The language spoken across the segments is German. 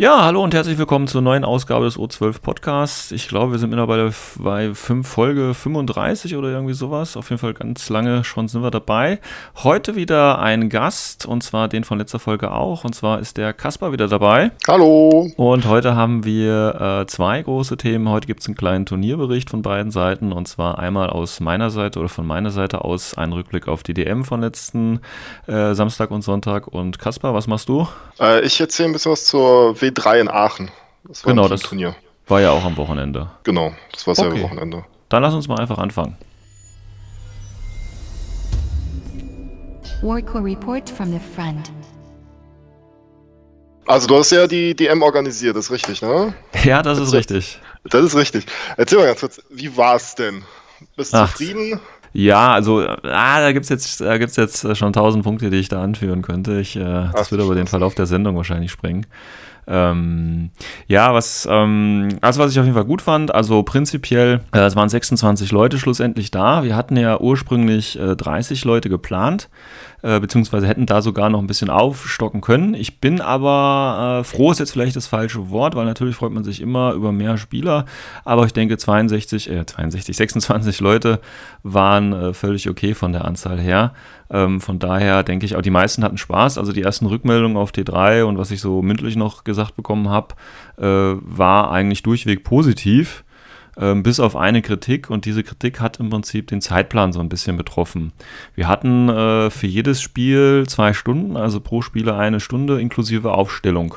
Ja, hallo und herzlich willkommen zur neuen Ausgabe des O12 Podcasts. Ich glaube, wir sind mittlerweile bei 5 Folge 35 oder irgendwie sowas. Auf jeden Fall ganz lange schon sind wir dabei. Heute wieder ein Gast und zwar den von letzter Folge auch. Und zwar ist der Kaspar wieder dabei. Hallo. Und heute haben wir äh, zwei große Themen. Heute gibt es einen kleinen Turnierbericht von beiden Seiten und zwar einmal aus meiner Seite oder von meiner Seite aus einen Rückblick auf die DM von letzten äh, Samstag und Sonntag. Und Kaspar, was machst du? Äh, ich erzähle ein bisschen was zur W3 in Aachen. Das war genau, ein das Turnier. war ja auch am Wochenende. Genau, das war Okay. Wochenende. Dann lass uns mal einfach anfangen. Warco report from the front. Also du hast ja die DM organisiert, das ist richtig, ne? Ja, das ist richtig. Das ist richtig. Erzähl mal ganz kurz, wie war's denn? Bist du zufrieden? Ja, also, ah, da gibt's jetzt, da gibt's jetzt äh, schon tausend Punkte, die ich da anführen könnte. Ich, äh, das Ach, würde aber den. Verlauf der Sendung wahrscheinlich sprengen. Ähm, ja, was, ähm, also was ich auf jeden Fall gut fand, also prinzipiell, äh, es waren 26 Leute schlussendlich da. Wir hatten ja ursprünglich äh, 30 Leute geplant, äh, beziehungsweise hätten da sogar noch ein bisschen aufstocken können. Ich bin aber äh, froh, ist jetzt vielleicht das falsche Wort, weil natürlich freut man sich immer über mehr Spieler, aber ich denke 62, äh, 62, 26 Leute waren äh, völlig okay von der Anzahl her. Ähm, von daher denke ich auch, die meisten hatten Spaß. Also die ersten Rückmeldungen auf T3 und was ich so mündlich noch gesagt bekommen habe, äh, war eigentlich durchweg positiv. Ähm, bis auf eine Kritik und diese Kritik hat im Prinzip den Zeitplan so ein bisschen betroffen. Wir hatten äh, für jedes Spiel zwei Stunden, also pro Spieler eine Stunde inklusive Aufstellung.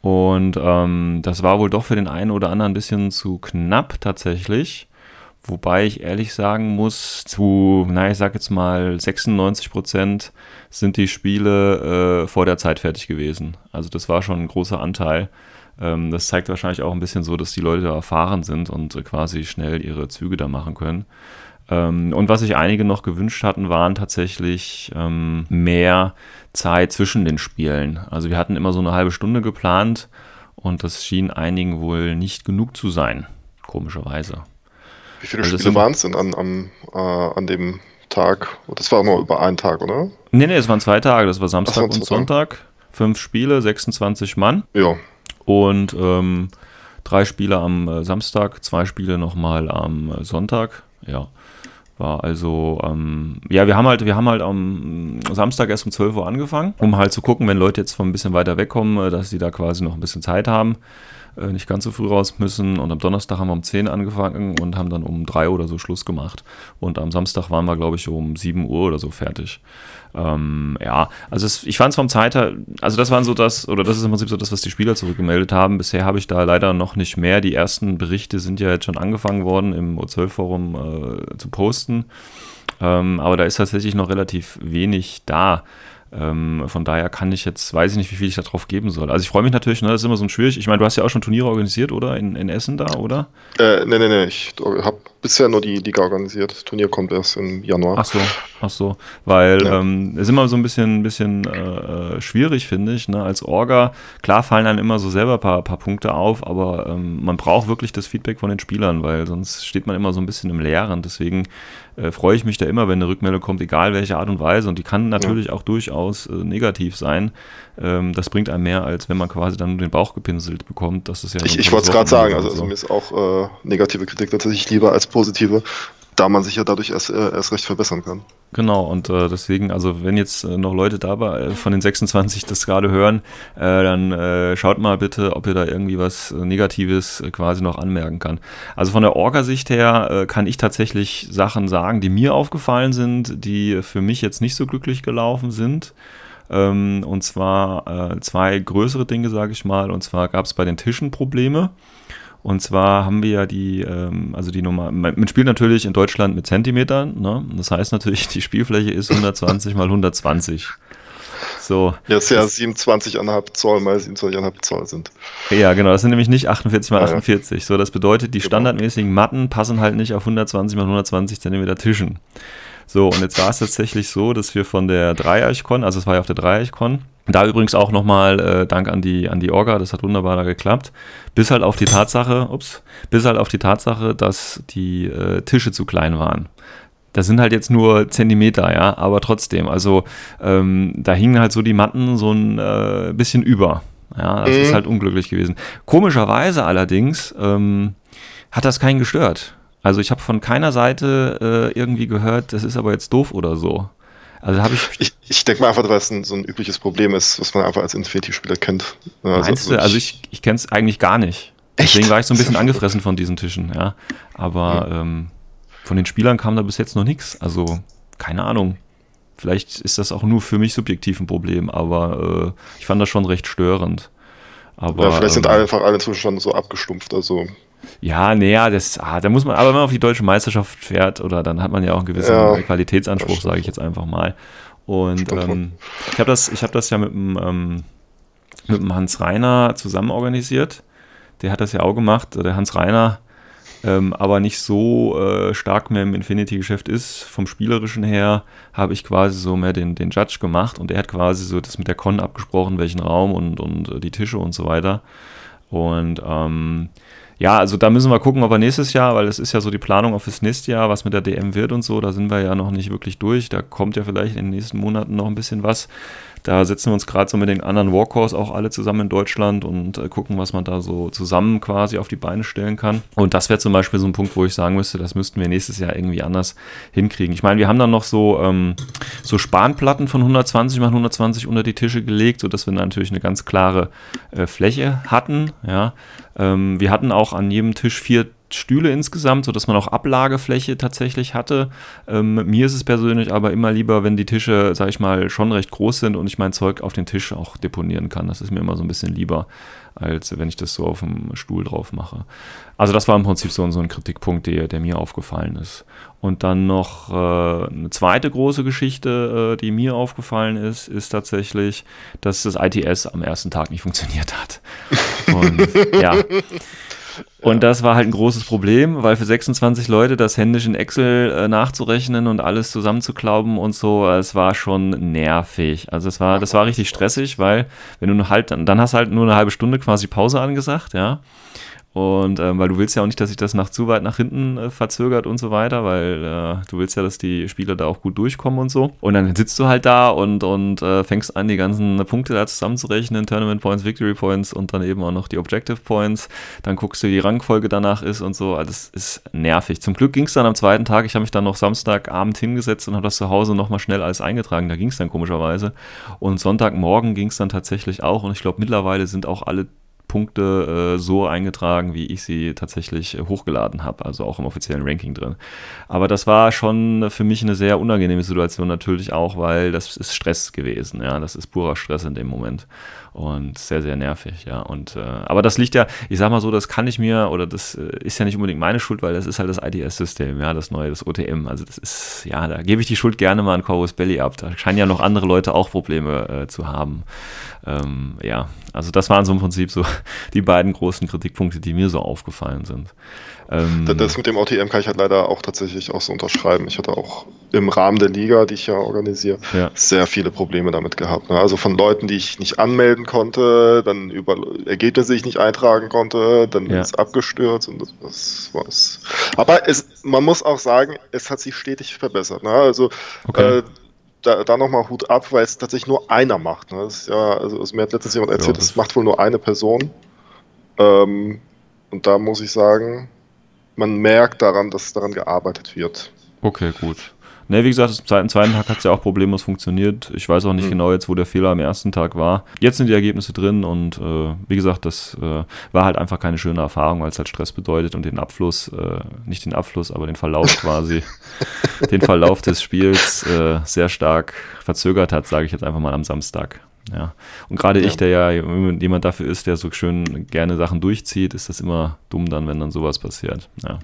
Und ähm, das war wohl doch für den einen oder anderen ein bisschen zu knapp tatsächlich. Wobei ich ehrlich sagen muss, zu, na, ich sag jetzt mal 96 Prozent sind die Spiele äh, vor der Zeit fertig gewesen. Also das war schon ein großer Anteil. Ähm, das zeigt wahrscheinlich auch ein bisschen so, dass die Leute da erfahren sind und äh, quasi schnell ihre Züge da machen können. Ähm, und was sich einige noch gewünscht hatten, waren tatsächlich ähm, mehr Zeit zwischen den Spielen. Also wir hatten immer so eine halbe Stunde geplant und das schien einigen wohl nicht genug zu sein, komischerweise. Wie viele Also Spiele waren es denn an, am, äh, an dem Tag? Das war nur über einen Tag, oder? Nee, nee, es waren zwei Tage. Das war Samstag Ach und. Sonntag. Fünf Spiele, 26 Mann. Ja. Und ähm, drei Spiele am äh, Samstag, zwei Spiele nochmal am äh, Sonntag. Ja. War also, ähm, ja, wir haben halt, wir haben halt am Samstag erst um 12 Uhr angefangen, um halt zu gucken, wenn Leute jetzt von ein bisschen weiter wegkommen, äh, dass sie da quasi noch ein bisschen Zeit haben, äh, nicht ganz so früh raus müssen. Und am Donnerstag haben wir um 10 angefangen und haben dann um 3 oder so Schluss gemacht. Und am Samstag waren wir, glaube ich, um 7 Uhr oder so fertig. Ähm, ja, also es, ich fand es vom Zeit her, also das waren so das, oder das ist im Prinzip so das, was die Spieler zurückgemeldet haben. Bisher habe ich da leider noch nicht mehr. Die ersten Berichte sind ja jetzt schon angefangen worden, im O12-Forum äh, zu posten. Ähm, aber da ist tatsächlich noch relativ wenig da. Ähm, von daher kann ich jetzt, weiß ich nicht, wie viel ich da drauf geben soll. Also ich freue mich natürlich, ne, das ist immer so ein schwierig. Ich meine, du hast ja auch schon Turniere organisiert, oder? In, in Essen da, oder? Äh, nee, nee, nee, ich habe bisher nur die Liga organisiert. Das Turnier kommt erst im Januar. Ach so, ach so. Weil Ja. ähm, es ist immer so ein bisschen, bisschen äh, äh, schwierig, finde ich, ne? als Orga. Klar fallen dann immer so selber ein paar, paar Punkte auf, aber ähm, man braucht wirklich das Feedback von den Spielern, weil sonst steht man immer so ein bisschen im Leeren. Deswegen äh, freue ich mich da immer, wenn eine Rückmeldung kommt, egal welche Art und Weise. Und die kann natürlich auch durchaus äh, negativ sein. Ähm, das bringt einem mehr, als wenn man quasi dann nur den Bauch gepinselt bekommt. Das ist ja Ich, ich wollte es gerade sagen, also, also so. mir ist auch äh, negative Kritik tatsächlich lieber als positive, da man sich ja dadurch erst, äh, erst recht verbessern kann. Genau, und äh, deswegen, also wenn jetzt äh, noch Leute dabei äh, von den 26 das gerade hören, äh, dann schaut mal bitte, ob ihr da irgendwie was Negatives quasi noch anmerken kann. Also von der Orga-Sicht her kann ich tatsächlich Sachen sagen, die mir aufgefallen sind, die für mich jetzt nicht so glücklich gelaufen sind. Ähm, und zwar äh, zwei größere Dinge, sage ich mal. Und zwar gab es bei den Tischen Probleme. Und zwar haben wir ja die, ähm, also die Nummer, man spielt natürlich in Deutschland mit Zentimetern, ne? Das heißt natürlich, die Spielfläche ist 120 mal 120. So, Jetzt ja 27,5 Zoll mal 27,5 Zoll sind. ja, genau, das sind nämlich nicht 48 mal Ja, ja. 48. So, das bedeutet, die Genau. standardmäßigen Matten passen halt nicht auf 120 mal 120 Zentimeter Tischen. So, und jetzt war es tatsächlich so, dass wir von der Dreieichkon, also es war ja auf der Dreieichkon, da übrigens auch nochmal äh, Dank an die, an die Orga, das hat wunderbar da geklappt. Bis halt auf die Tatsache, ups, bis halt auf die Tatsache, dass die äh, Tische zu klein waren. Das sind halt jetzt nur Zentimeter, ja, aber trotzdem, also ähm, da hingen halt so die Matten so ein äh, bisschen über. Ja, das mhm. ist halt unglücklich gewesen. Komischerweise allerdings ähm, hat das keinen gestört. Also ich habe von keiner Seite äh, irgendwie gehört, das ist aber jetzt doof oder so. Also habe ich. Ich, ich denke mal einfach, weil es ein, so ein übliches Problem ist, was man einfach als Infinity-Spieler kennt. Also, meinst du? Also ich, ich kenne es eigentlich gar nicht. Echt? Deswegen war ich so ein bisschen angefressen von diesen Tischen, ja. Aber mhm. ähm, von den Spielern kam da bis jetzt noch nichts. Also, keine Ahnung. Vielleicht ist das auch nur für mich subjektiv ein Problem, aber äh, ich fand das schon recht störend. Aber, ja, vielleicht sind ähm, einfach alle Zustände so abgestumpft, also. Ja, naja, das, ah, da muss man, aber wenn man auf die deutsche Meisterschaft fährt, oder dann hat man ja auch einen gewissen ja, Qualitätsanspruch, sage ich jetzt einfach mal. Und ähm, ich habe das, hab das ja mit dem, ähm, mit dem Hans Reiner zusammen organisiert. Der hat das ja auch gemacht. Der Hans Reiner ähm, aber nicht so äh, stark mehr im Infinity-Geschäft ist. Vom Spielerischen her habe ich quasi so mehr den, den Judge gemacht und er hat quasi so das mit der Con abgesprochen, welchen Raum und, und äh, die Tische und so weiter. Und ähm, ja, also da müssen wir gucken, ob wir nächstes Jahr, weil es ist ja so die Planung auf das nächste Jahr, was mit der DM wird und so, da sind wir ja noch nicht wirklich durch. Da kommt ja vielleicht in den nächsten Monaten noch ein bisschen was. Da setzen wir uns gerade so mit den anderen Walkers auch alle zusammen in Deutschland und äh, gucken, was man da so zusammen quasi auf die Beine stellen kann. Und das wäre zum Beispiel so ein Punkt, wo ich sagen müsste, das müssten wir nächstes Jahr irgendwie anders hinkriegen. Ich meine, wir haben dann noch so, ähm, so Spanplatten von 120 mal 120 unter die Tische gelegt, sodass wir natürlich eine ganz klare äh, Fläche hatten. Ja. Ähm, wir hatten auch an jedem Tisch vier Stühle insgesamt, sodass man auch Ablagefläche tatsächlich hatte. Ähm, mir ist es persönlich aber immer lieber, wenn die Tische, sag ich mal, schon recht groß sind und ich mein Zeug auf den Tisch auch deponieren kann. Das ist mir immer so ein bisschen lieber, als wenn ich das so auf dem Stuhl drauf mache. Also das war im Prinzip so, so ein Kritikpunkt, der, der mir aufgefallen ist. Und dann noch äh, eine zweite große Geschichte, äh, die mir aufgefallen ist, ist tatsächlich, dass das ITS am ersten Tag nicht funktioniert hat. Und ja, und das war halt ein großes Problem, weil für 26 Leute das händisch in Excel äh, nachzurechnen und alles zusammenzuklauben und so, es war schon nervig. Also es war, das war richtig stressig, weil wenn du halt, dann, hast halt nur eine halbe Stunde quasi Pause angesagt, ja. Und ähm, weil du willst ja auch nicht, dass sich das nach zu weit nach hinten äh, verzögert und so weiter, weil äh, du willst ja, dass die Spieler da auch gut durchkommen und so. Und dann sitzt du halt da und, und äh, fängst an, die ganzen Punkte da zusammenzurechnen, Tournament Points, Victory Points und dann eben auch noch die Objective Points. Dann guckst du, wie die Rangfolge danach ist und so. Also das ist nervig. Zum Glück ging es dann am zweiten Tag. Ich habe mich dann noch Samstagabend hingesetzt und habe das zu Hause nochmal schnell alles eingetragen. Da ging es dann komischerweise. Und Sonntagmorgen ging es dann tatsächlich auch. Und ich glaube, mittlerweile sind auch alle Punkte äh, so eingetragen, wie ich sie tatsächlich äh, hochgeladen habe, also auch im offiziellen Ranking drin. Aber das war schon für mich eine sehr unangenehme Situation natürlich auch, weil das ist Stress gewesen, ja, das ist purer Stress in dem Moment und sehr, sehr nervig, ja. Und, äh, aber das liegt ja, ich sag mal so, das kann ich mir, oder das äh, ist ja nicht unbedingt meine Schuld, weil das ist halt das IDS-System, ja, das neue, das OTM. Also das ist, ja, da gebe ich die Schuld gerne mal an Corvus Belly ab. Da scheinen ja noch andere Leute auch Probleme äh, zu haben. Ähm, ja, also das waren so im Prinzip so die beiden großen Kritikpunkte, die mir so aufgefallen sind. Ähm, das mit dem OTM kann ich halt leider auch tatsächlich auch so unterschreiben. Ich hatte auch im Rahmen der Liga, die ich ja organisiere, ja. sehr viele Probleme damit gehabt. Ne? Also von Leuten, die ich nicht anmelden konnte, dann über Ergebnisse, die ich nicht eintragen konnte, dann ja. ist abgestürzt und das, das war's. Aber es, man muss auch sagen, es hat sich stetig verbessert. Ne? Also okay. äh, da, da nochmal Hut ab, weil es tatsächlich nur einer macht. Ne? Ja, also, also mir hat letztens jemand erzählt, es ja, macht wohl nur eine Person. Ähm, und da muss ich sagen, man merkt daran, dass daran gearbeitet wird. Okay, gut. Ne, wie gesagt, am zweiten Tag hat es ja auch problemlos funktioniert. Ich weiß auch nicht mhm. genau jetzt, wo der Fehler am ersten Tag war. Jetzt sind die Ergebnisse drin und äh, wie gesagt, das äh, war halt einfach keine schöne Erfahrung, weil es halt Stress bedeutet und den Abfluss, äh, nicht den Abfluss, aber den Verlauf quasi, den Verlauf des Spiels äh, sehr stark verzögert hat, sage ich jetzt einfach mal am Samstag. Ja. Und gerade ja. ich, der ja jemand dafür ist, der so schön gerne Sachen durchzieht, ist das immer dumm dann, wenn dann sowas passiert. Ja.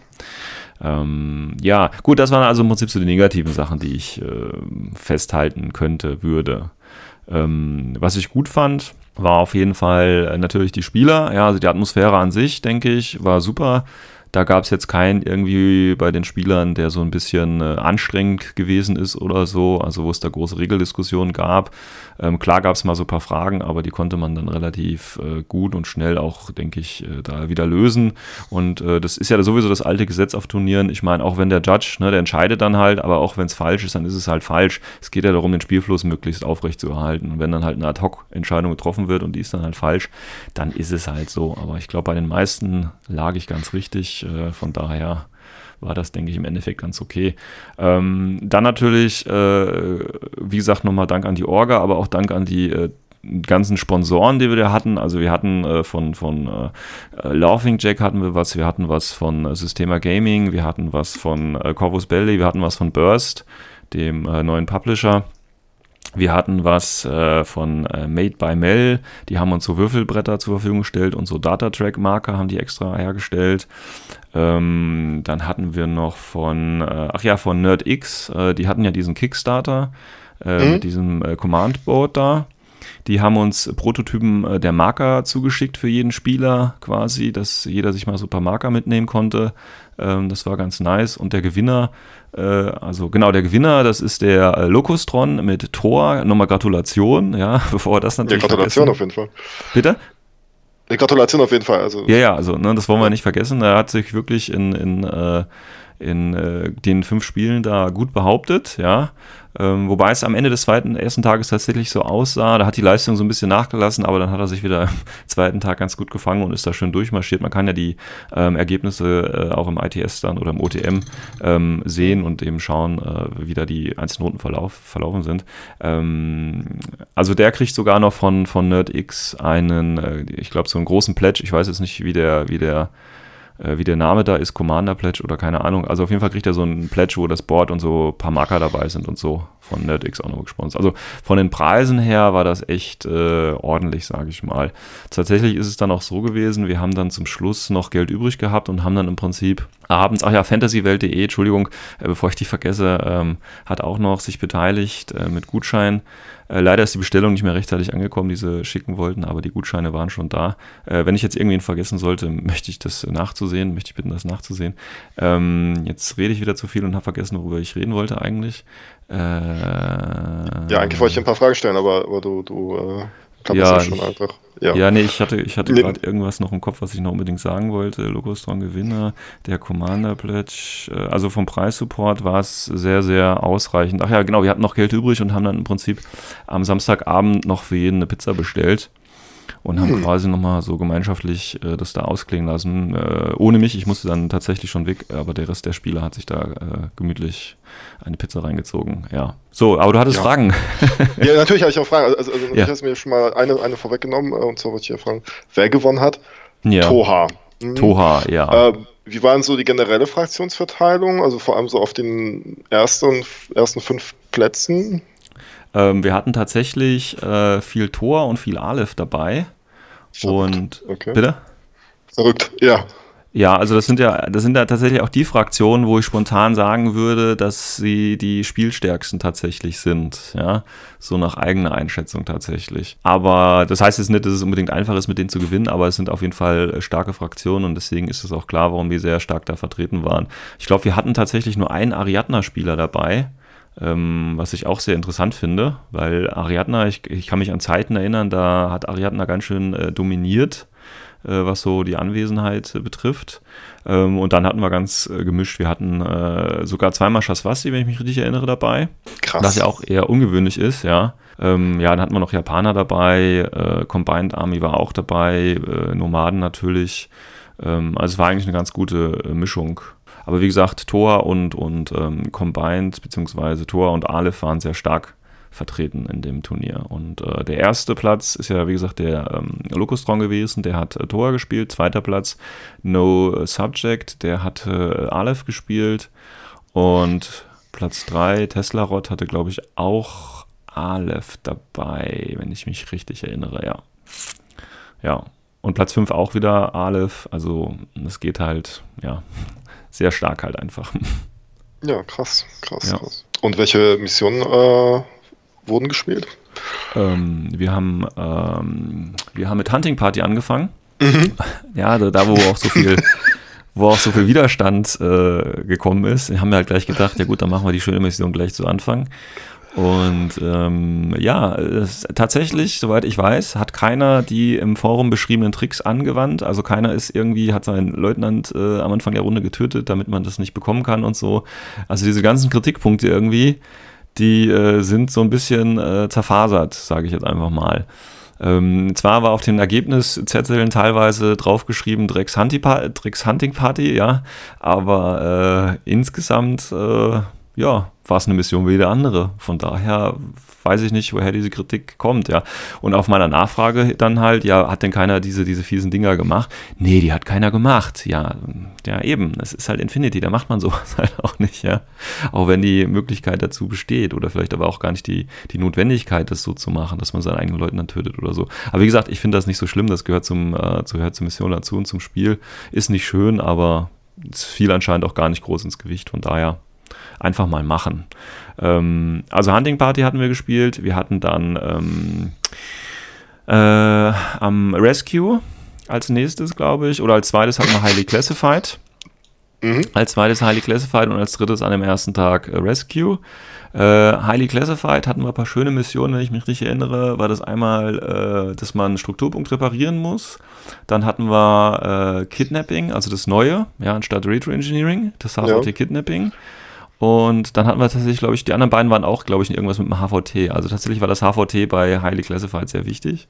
Ähm, ja, gut, das waren also im Prinzip so die negativen Sachen, die ich äh, festhalten könnte, würde. Ähm, was ich gut fand, war auf jeden Fall äh, natürlich die Spieler. Ja, also die Atmosphäre an sich, denke ich, war super. Da gab es jetzt keinen irgendwie bei den Spielern, der so ein bisschen äh, anstrengend gewesen ist oder so, also wo es da große Regeldiskussionen gab. Ähm, klar gab es mal so ein paar Fragen, aber die konnte man dann relativ äh, gut und schnell auch, denke ich, äh, da wieder lösen. Und äh, das ist ja sowieso das alte Gesetz auf Turnieren. Ich meine, auch wenn der Judge, ne, der entscheidet dann halt, aber auch wenn es falsch ist, dann ist es halt falsch. Es geht ja darum, den Spielfluss möglichst aufrecht zu erhalten. Und wenn dann halt eine Ad-Hoc-Entscheidung getroffen wird und die ist dann halt falsch, dann ist es halt so. Aber ich glaube, bei den meisten lag ich ganz richtig. Äh, von daher war das, denke ich, im Endeffekt ganz okay. Ähm, dann natürlich, äh, wie gesagt, nochmal Dank an die Orga, aber auch Dank an die äh, ganzen Sponsoren, die wir da hatten. Also wir hatten äh, von, von äh, Laughing Jack hatten wir was, wir hatten was von äh, Systema Gaming, wir hatten was von Corvus Belli, wir hatten was von Burst, dem neuen Publisher. Wir hatten was äh, von äh, Made by Mel, die haben uns so Würfelbretter zur Verfügung gestellt und so Data-Track-Marker haben die extra hergestellt. Ähm, dann hatten wir noch von, äh, ach ja, von NerdX, äh, die hatten ja diesen Kickstarter äh, mhm. mit diesem äh, Command-Board da. Die haben uns Prototypen der Marker zugeschickt für jeden Spieler quasi, dass jeder sich mal so ein paar Marker mitnehmen konnte. Ähm, das war ganz nice. Und der Gewinner, äh, also genau, der Gewinner, das ist der äh, Locustron mit Tor. Nochmal Gratulation, ja, bevor das natürlich. Ja, Gratulation vergessen. auf jeden Fall. Bitte? Eine Gratulation auf jeden Fall. Also. Ja, ja, also ne, das wollen wir nicht vergessen. Er hat sich wirklich in, in, äh, in äh, den fünf Spielen da gut behauptet, ja. Ähm, wobei es am Ende des zweiten, ersten Tages tatsächlich so aussah, da hat die Leistung so ein bisschen nachgelassen, aber dann hat er sich wieder am zweiten Tag ganz gut gefangen und ist da schön durchmarschiert. Man kann ja die ähm, Ergebnisse äh, auch im ITS dann oder im OTM ähm, sehen und eben schauen, äh, wie da die einzelnen Runden verlauf, verlaufen sind. Ähm, also der kriegt sogar noch von, von NerdX einen, äh, ich glaube, so einen großen Pledge. Ich weiß jetzt nicht, wie der, wie der äh, wie der Name da ist, Commander Pledge oder keine Ahnung. Also auf jeden Fall kriegt er so einen Pledge, wo das Board und so ein paar Marker dabei sind und so von NerdX auch noch gesponsert. Also von den Preisen her war das echt äh, ordentlich, sage ich mal. Tatsächlich ist es dann auch so gewesen, wir haben dann zum Schluss noch Geld übrig gehabt und haben dann im Prinzip abends, ach ja, fantasywelt.de, Entschuldigung, äh, bevor ich die vergesse, ähm, hat auch noch sich beteiligt äh, mit Gutschein. Äh, leider ist die Bestellung nicht mehr rechtzeitig angekommen, die sie schicken wollten, aber die Gutscheine waren schon da. Äh, wenn ich jetzt irgendwen vergessen sollte, möchte ich das nachzusehen, möchte ich bitten, das nachzusehen. Ähm, jetzt rede ich wieder zu viel und habe vergessen, worüber ich reden wollte eigentlich. Äh, ja, eigentlich wollte ich ein paar Fragen stellen, aber, aber du, du äh, ja, schon einfach. Ja. ja, nee, ich hatte, ich hatte gerade irgendwas noch im Kopf, was ich noch unbedingt sagen wollte. Logostron Gewinner, der Commander Pledge. Äh, also vom Preissupport war es sehr, sehr ausreichend. Ach ja, genau, wir hatten noch Geld übrig und haben dann im Prinzip am Samstagabend noch für jeden eine Pizza bestellt und haben hm. quasi nochmal so gemeinschaftlich äh, das da ausklingen lassen. Äh, ohne mich, ich musste dann tatsächlich schon weg, aber der Rest der Spieler hat sich da äh, gemütlich eine Pizza reingezogen. Ja. So, aber du hattest ja. Fragen. ja, natürlich habe ich auch Fragen. Also, also ja. ich habe mir schon mal eine, eine vorweggenommen, äh, und zwar wollte ich ja fragen, wer gewonnen hat? Ja. Toha. Mhm. Toha, ja. Äh, wie war denn so die generelle Fraktionsverteilung? Also vor allem so auf den ersten, ersten fünf Plätzen? Ähm, wir hatten tatsächlich äh, viel Tor und viel Aleph dabei. Verrückt. Und okay. bitte? Verrückt, ja. Ja, also das sind ja, das sind ja tatsächlich auch die Fraktionen, wo ich spontan sagen würde, dass sie die spielstärksten tatsächlich sind, ja, so nach eigener Einschätzung tatsächlich. Aber das heißt jetzt nicht, dass es unbedingt einfach ist, mit denen zu gewinnen, aber es sind auf jeden Fall starke Fraktionen und deswegen ist es auch klar, warum wir sehr stark da vertreten waren. Ich glaube, wir hatten tatsächlich nur einen Ariadna-Spieler dabei, ähm, was ich auch sehr interessant finde, weil Ariadna, ich, ich, kann mich an Zeiten erinnern, da hat Ariadna ganz schön äh, dominiert, äh, was so die Anwesenheit äh, betrifft. Ähm, und dann hatten wir ganz äh, gemischt. Wir hatten äh, sogar zweimal Shaswasti, wenn ich mich richtig erinnere, dabei. Krass. Was ja auch eher ungewöhnlich ist, ja. Ähm, ja, dann hatten wir noch Japaner dabei, äh, Combined Army war auch dabei, Nomaden natürlich. Ähm, also es war eigentlich eine ganz gute Mischung aber wie gesagt, Tor und, und ähm, Combined, beziehungsweise Tor und Aleph waren sehr stark vertreten in dem Turnier. Und äh, der erste Platz ist ja, wie gesagt, der ähm, Locustron gewesen, der hat äh, Tor gespielt. Zweiter Platz No Subject, der hatte äh, Aleph gespielt. Und Platz 3, Tesla Rod, hatte, glaube ich, auch Aleph dabei, wenn ich mich richtig erinnere, ja. Ja. Und Platz 5 auch wieder Aleph. Also es geht halt, ja, sehr stark halt einfach. Ja, krass, krass, ja. krass. Und welche Missionen äh, wurden gespielt? Ähm, wir haben ähm, wir haben mit Hunting Party angefangen. Mhm. Ja, da, da, wo auch so viel wo auch so viel Widerstand äh, gekommen ist. Wir haben ja halt gleich gedacht, ja gut, dann machen wir die schöne Mission gleich zu Anfang. Und ähm, ja, es, tatsächlich, soweit ich weiß, hat keiner die im Forum beschriebenen Tricks angewandt. Also keiner ist irgendwie, hat seinen Leutnant äh, am Anfang der Runde getötet, damit man das nicht bekommen kann und so. Also diese ganzen Kritikpunkte irgendwie, die äh, sind so ein bisschen äh, zerfasert, sage ich jetzt einfach mal. Ähm, zwar war auf den Ergebniszetteln teilweise draufgeschrieben Drecks, Hunting Party, ja, aber äh, insgesamt äh, ja, war es eine Mission wie jede andere. Von daher weiß ich nicht, woher diese Kritik kommt, ja. Und auf meiner Nachfrage dann halt, ja, hat denn keiner diese, diese fiesen Dinger gemacht? Nee, die hat keiner gemacht. Ja, ja, eben. Es ist halt Infinity, da macht man sowas halt auch nicht, ja. Auch wenn die Möglichkeit dazu besteht oder vielleicht aber auch gar nicht die, die Notwendigkeit, das so zu machen, dass man seine eigenen Leuten dann tötet oder so. Aber wie gesagt, ich finde das nicht so schlimm, das gehört zum, äh, gehört zur Mission dazu und zum Spiel. Ist nicht schön, aber es fiel anscheinend auch gar nicht groß ins Gewicht, von daher einfach mal machen. Ähm, also Hunting Party hatten wir gespielt. Wir hatten dann ähm, äh, am Rescue als nächstes, glaube ich, oder als zweites hatten wir Highly Classified. Mhm. Als zweites Highly Classified und als drittes an dem ersten Tag äh, Rescue. Äh, Highly Classified hatten wir ein paar schöne Missionen, wenn ich mich richtig erinnere. War das einmal, äh, dass man einen Strukturpunkt reparieren muss. Dann hatten wir äh, Kidnapping, also das Neue, ja, anstatt Retro Engineering, das HVT ja. Kidnapping. Und dann hatten wir tatsächlich, glaube ich, die anderen beiden waren auch, glaube ich, irgendwas mit dem HVT. Also tatsächlich war das HVT bei Highly Classified sehr wichtig.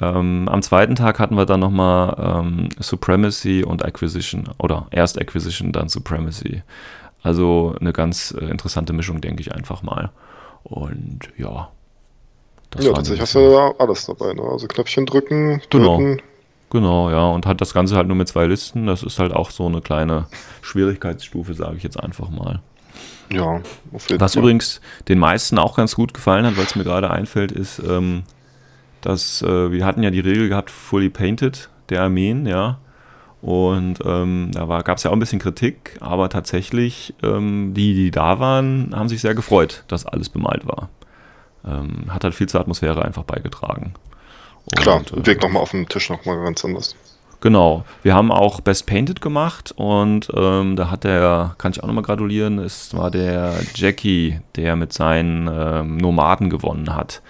Ähm, am zweiten Tag hatten wir dann nochmal ähm, Supremacy und Acquisition oder erst Acquisition, dann Supremacy. Also eine ganz äh, interessante Mischung, denke ich einfach mal. Und ja. ja, tatsächlich hast du da alles dabei, ne? Also Knöpfchen drücken, genau. Genau. Genau, ja, und hat das Ganze halt nur mit zwei Listen. Das ist halt auch so eine kleine Schwierigkeitsstufe, sage ich jetzt einfach mal. Ja, auf jeden Was Fall. übrigens den meisten auch ganz gut gefallen hat, weil es mir gerade einfällt, ist, ähm, dass äh, wir hatten ja die Regel gehabt, fully painted der Armeen, ja. Und ähm, da gab es ja auch ein bisschen Kritik, aber tatsächlich, ähm, die, die da waren, haben sich sehr gefreut, dass alles bemalt war. Ähm, hat halt viel zur Atmosphäre einfach beigetragen. Und, Klar, äh, wirkt nochmal auf dem Tisch nochmal ganz anders. Genau. Wir haben auch Best Painted gemacht und ähm, da hat der, kann ich auch nochmal gratulieren, es war der Jackie, der mit seinen ähm, Nomaden gewonnen hat.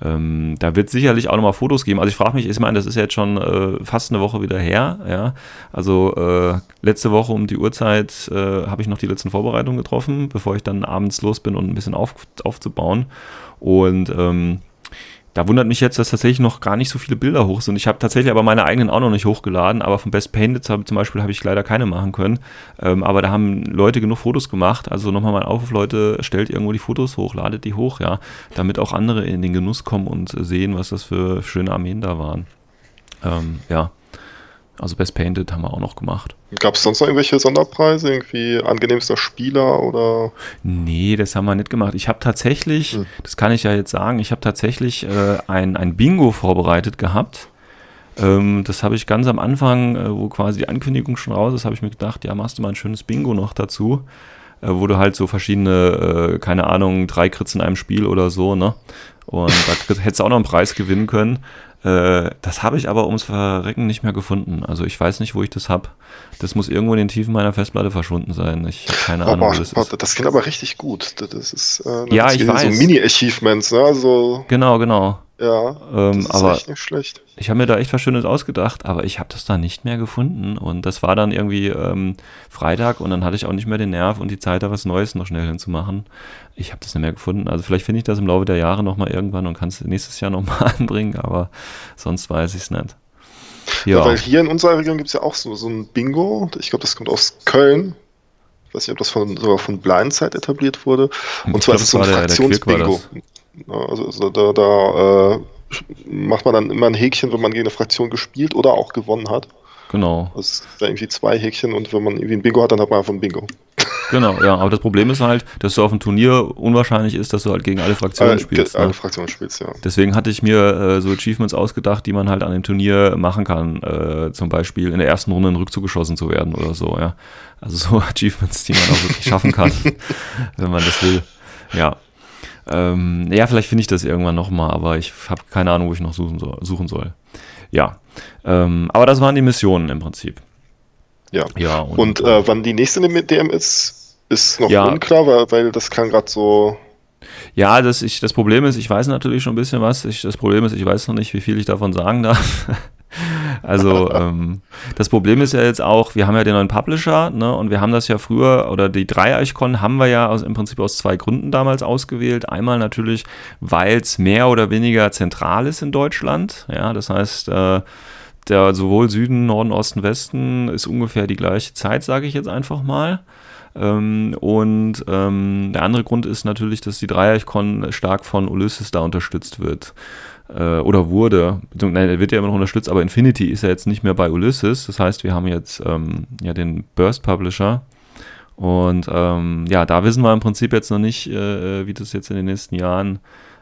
Ähm, da wird sicherlich auch nochmal Fotos geben. Also ich frage mich, ich meine, das ist jetzt schon äh, fast eine Woche wieder her. Ja? Also äh, letzte Woche um die Uhrzeit äh, habe ich noch die letzten Vorbereitungen getroffen, bevor ich dann abends los bin und ein bisschen auf, aufzubauen. Und ähm, da wundert mich jetzt, dass tatsächlich noch gar nicht so viele Bilder hoch sind. Ich habe tatsächlich aber meine eigenen auch noch nicht hochgeladen, aber von Best Painted zum Beispiel habe ich leider keine machen können. Ähm, aber da haben Leute genug Fotos gemacht. Also nochmal mein Aufruf, Leute, stellt irgendwo die Fotos hoch, ladet die hoch, ja, damit auch andere in den Genuss kommen und sehen, was das für schöne Armeen da waren. Ähm, ja. Also Best Painted haben wir auch noch gemacht. Gab es sonst noch irgendwelche Sonderpreise? Irgendwie angenehmster Spieler oder? Nee, das haben wir nicht gemacht. Ich habe tatsächlich, hm. das kann ich ja jetzt sagen, ich habe tatsächlich äh, ein, ein Bingo vorbereitet gehabt. Ähm, das habe ich ganz am Anfang, äh, wo quasi die Ankündigung schon raus ist, habe ich mir gedacht, ja, machst du mal ein schönes Bingo noch dazu. Äh, wo du halt so verschiedene, äh, keine Ahnung, drei Krits in einem Spiel oder so, ne? Und da hättest du auch noch einen Preis gewinnen können. Äh, das habe ich aber ums Verrecken nicht mehr gefunden. Also ich weiß nicht, wo ich das habe. Das muss irgendwo in den Tiefen meiner Festplatte verschwunden sein. Ich habe keine Ahnung, wo das ist. Das klingt aber richtig gut. Das ist äh, ja, ich weiß. so Mini-Achievements, ne? Also genau, genau. Ja, ähm, das ist aber echt nicht schlecht. Ich habe mir da echt was Schönes ausgedacht, aber ich habe das da nicht mehr gefunden. Und das war dann irgendwie ähm, Freitag und dann hatte ich auch nicht mehr den Nerv und die Zeit, da was Neues noch schnell hinzumachen. Ich habe das nicht mehr gefunden. Also vielleicht finde ich das im Laufe der Jahre nochmal irgendwann und kann es nächstes Jahr nochmal anbringen, aber sonst weiß ich es nicht. Ja. ja. weil hier in unserer Region gibt es ja auch so, so ein Bingo. Ich glaube, das kommt aus Köln. Ich weiß nicht, ob das von, sogar von Blindside etabliert wurde. Und ich zwar glaub, ist es so ein Fraktionsbingo. Also, also da, da äh, macht man dann immer ein Häkchen, wenn man gegen eine Fraktion gespielt oder auch gewonnen hat. Genau. Das ist da irgendwie zwei Häkchen und wenn man irgendwie ein Bingo hat, dann hat man einfach ein Bingo. Genau, ja, aber das Problem ist halt, dass du auf dem Turnier unwahrscheinlich ist, dass du halt gegen alle Fraktionen äh, spielst. Alle ne? Fraktionen spielst, ja. Deswegen hatte ich mir äh, so Achievements ausgedacht, die man halt an dem Turnier machen kann. Äh, zum Beispiel in der ersten Runde in Rückzug geschossen zu werden oder so, ja. Also so Achievements, die man auch wirklich schaffen kann, wenn man das will. Ja. Ähm, ja, vielleicht finde ich das irgendwann nochmal, aber ich habe keine Ahnung, wo ich noch suchen soll. Suchen soll. Ja, ähm, aber das waren die Missionen im Prinzip. Ja. ja und, und äh, wann die nächste DM ist, ist noch ja. unklar, weil, weil das kann gerade so. Ja, das, ich, das Problem ist, ich weiß natürlich schon ein bisschen was. Ich, das Problem ist, ich weiß noch nicht, wie viel ich davon sagen darf. Also ähm, das Problem ist ja jetzt auch, wir haben ja den neuen Publisher ne, und wir haben das ja früher, oder die Dreieichkon haben wir ja aus, im Prinzip aus zwei Gründen damals ausgewählt. Einmal natürlich, weil es mehr oder weniger zentral ist in Deutschland. Ja, das heißt, äh, der sowohl Süden, Norden, Osten, Westen ist ungefähr die gleiche Zeit, sage ich jetzt einfach mal. Ähm, und ähm, der andere Grund ist natürlich, dass die Dreieichkon stark von Ulysses da unterstützt wird äh, oder wurde, nein, er wird ja immer noch unterstützt, aber Infinity ist ja jetzt nicht mehr bei Ulysses. Das heißt, wir haben jetzt ähm, ja den Burst Publisher. Und ähm, ja, da wissen wir im Prinzip jetzt noch nicht, äh, wie das jetzt in den nächsten Jahren äh,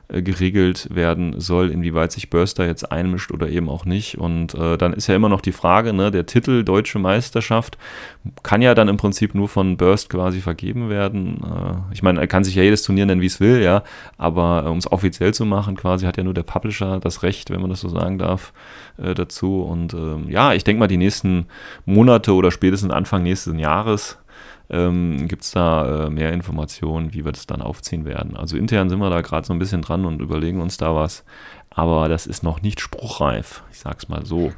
geregelt werden soll, inwieweit sich Burster jetzt einmischt oder eben auch nicht. Und äh, dann ist ja immer noch die Frage, ne, der Titel Deutsche Meisterschaft kann ja dann im Prinzip nur von Burst quasi vergeben werden. Äh, ich meine, er kann sich ja jedes Turnier nennen, wie es will, ja, aber äh, um es offiziell zu machen, quasi hat ja nur der Publisher das Recht, wenn man das so sagen darf, äh, dazu. Und ähm, ja, ich denke mal, die nächsten Monate oder spätestens Anfang nächsten Jahres ähm, gibt es da äh, mehr Informationen, wie wir das dann aufziehen werden. Also intern sind wir da gerade so ein bisschen dran und überlegen uns da was. Aber das ist noch nicht spruchreif, ich sag's mal so.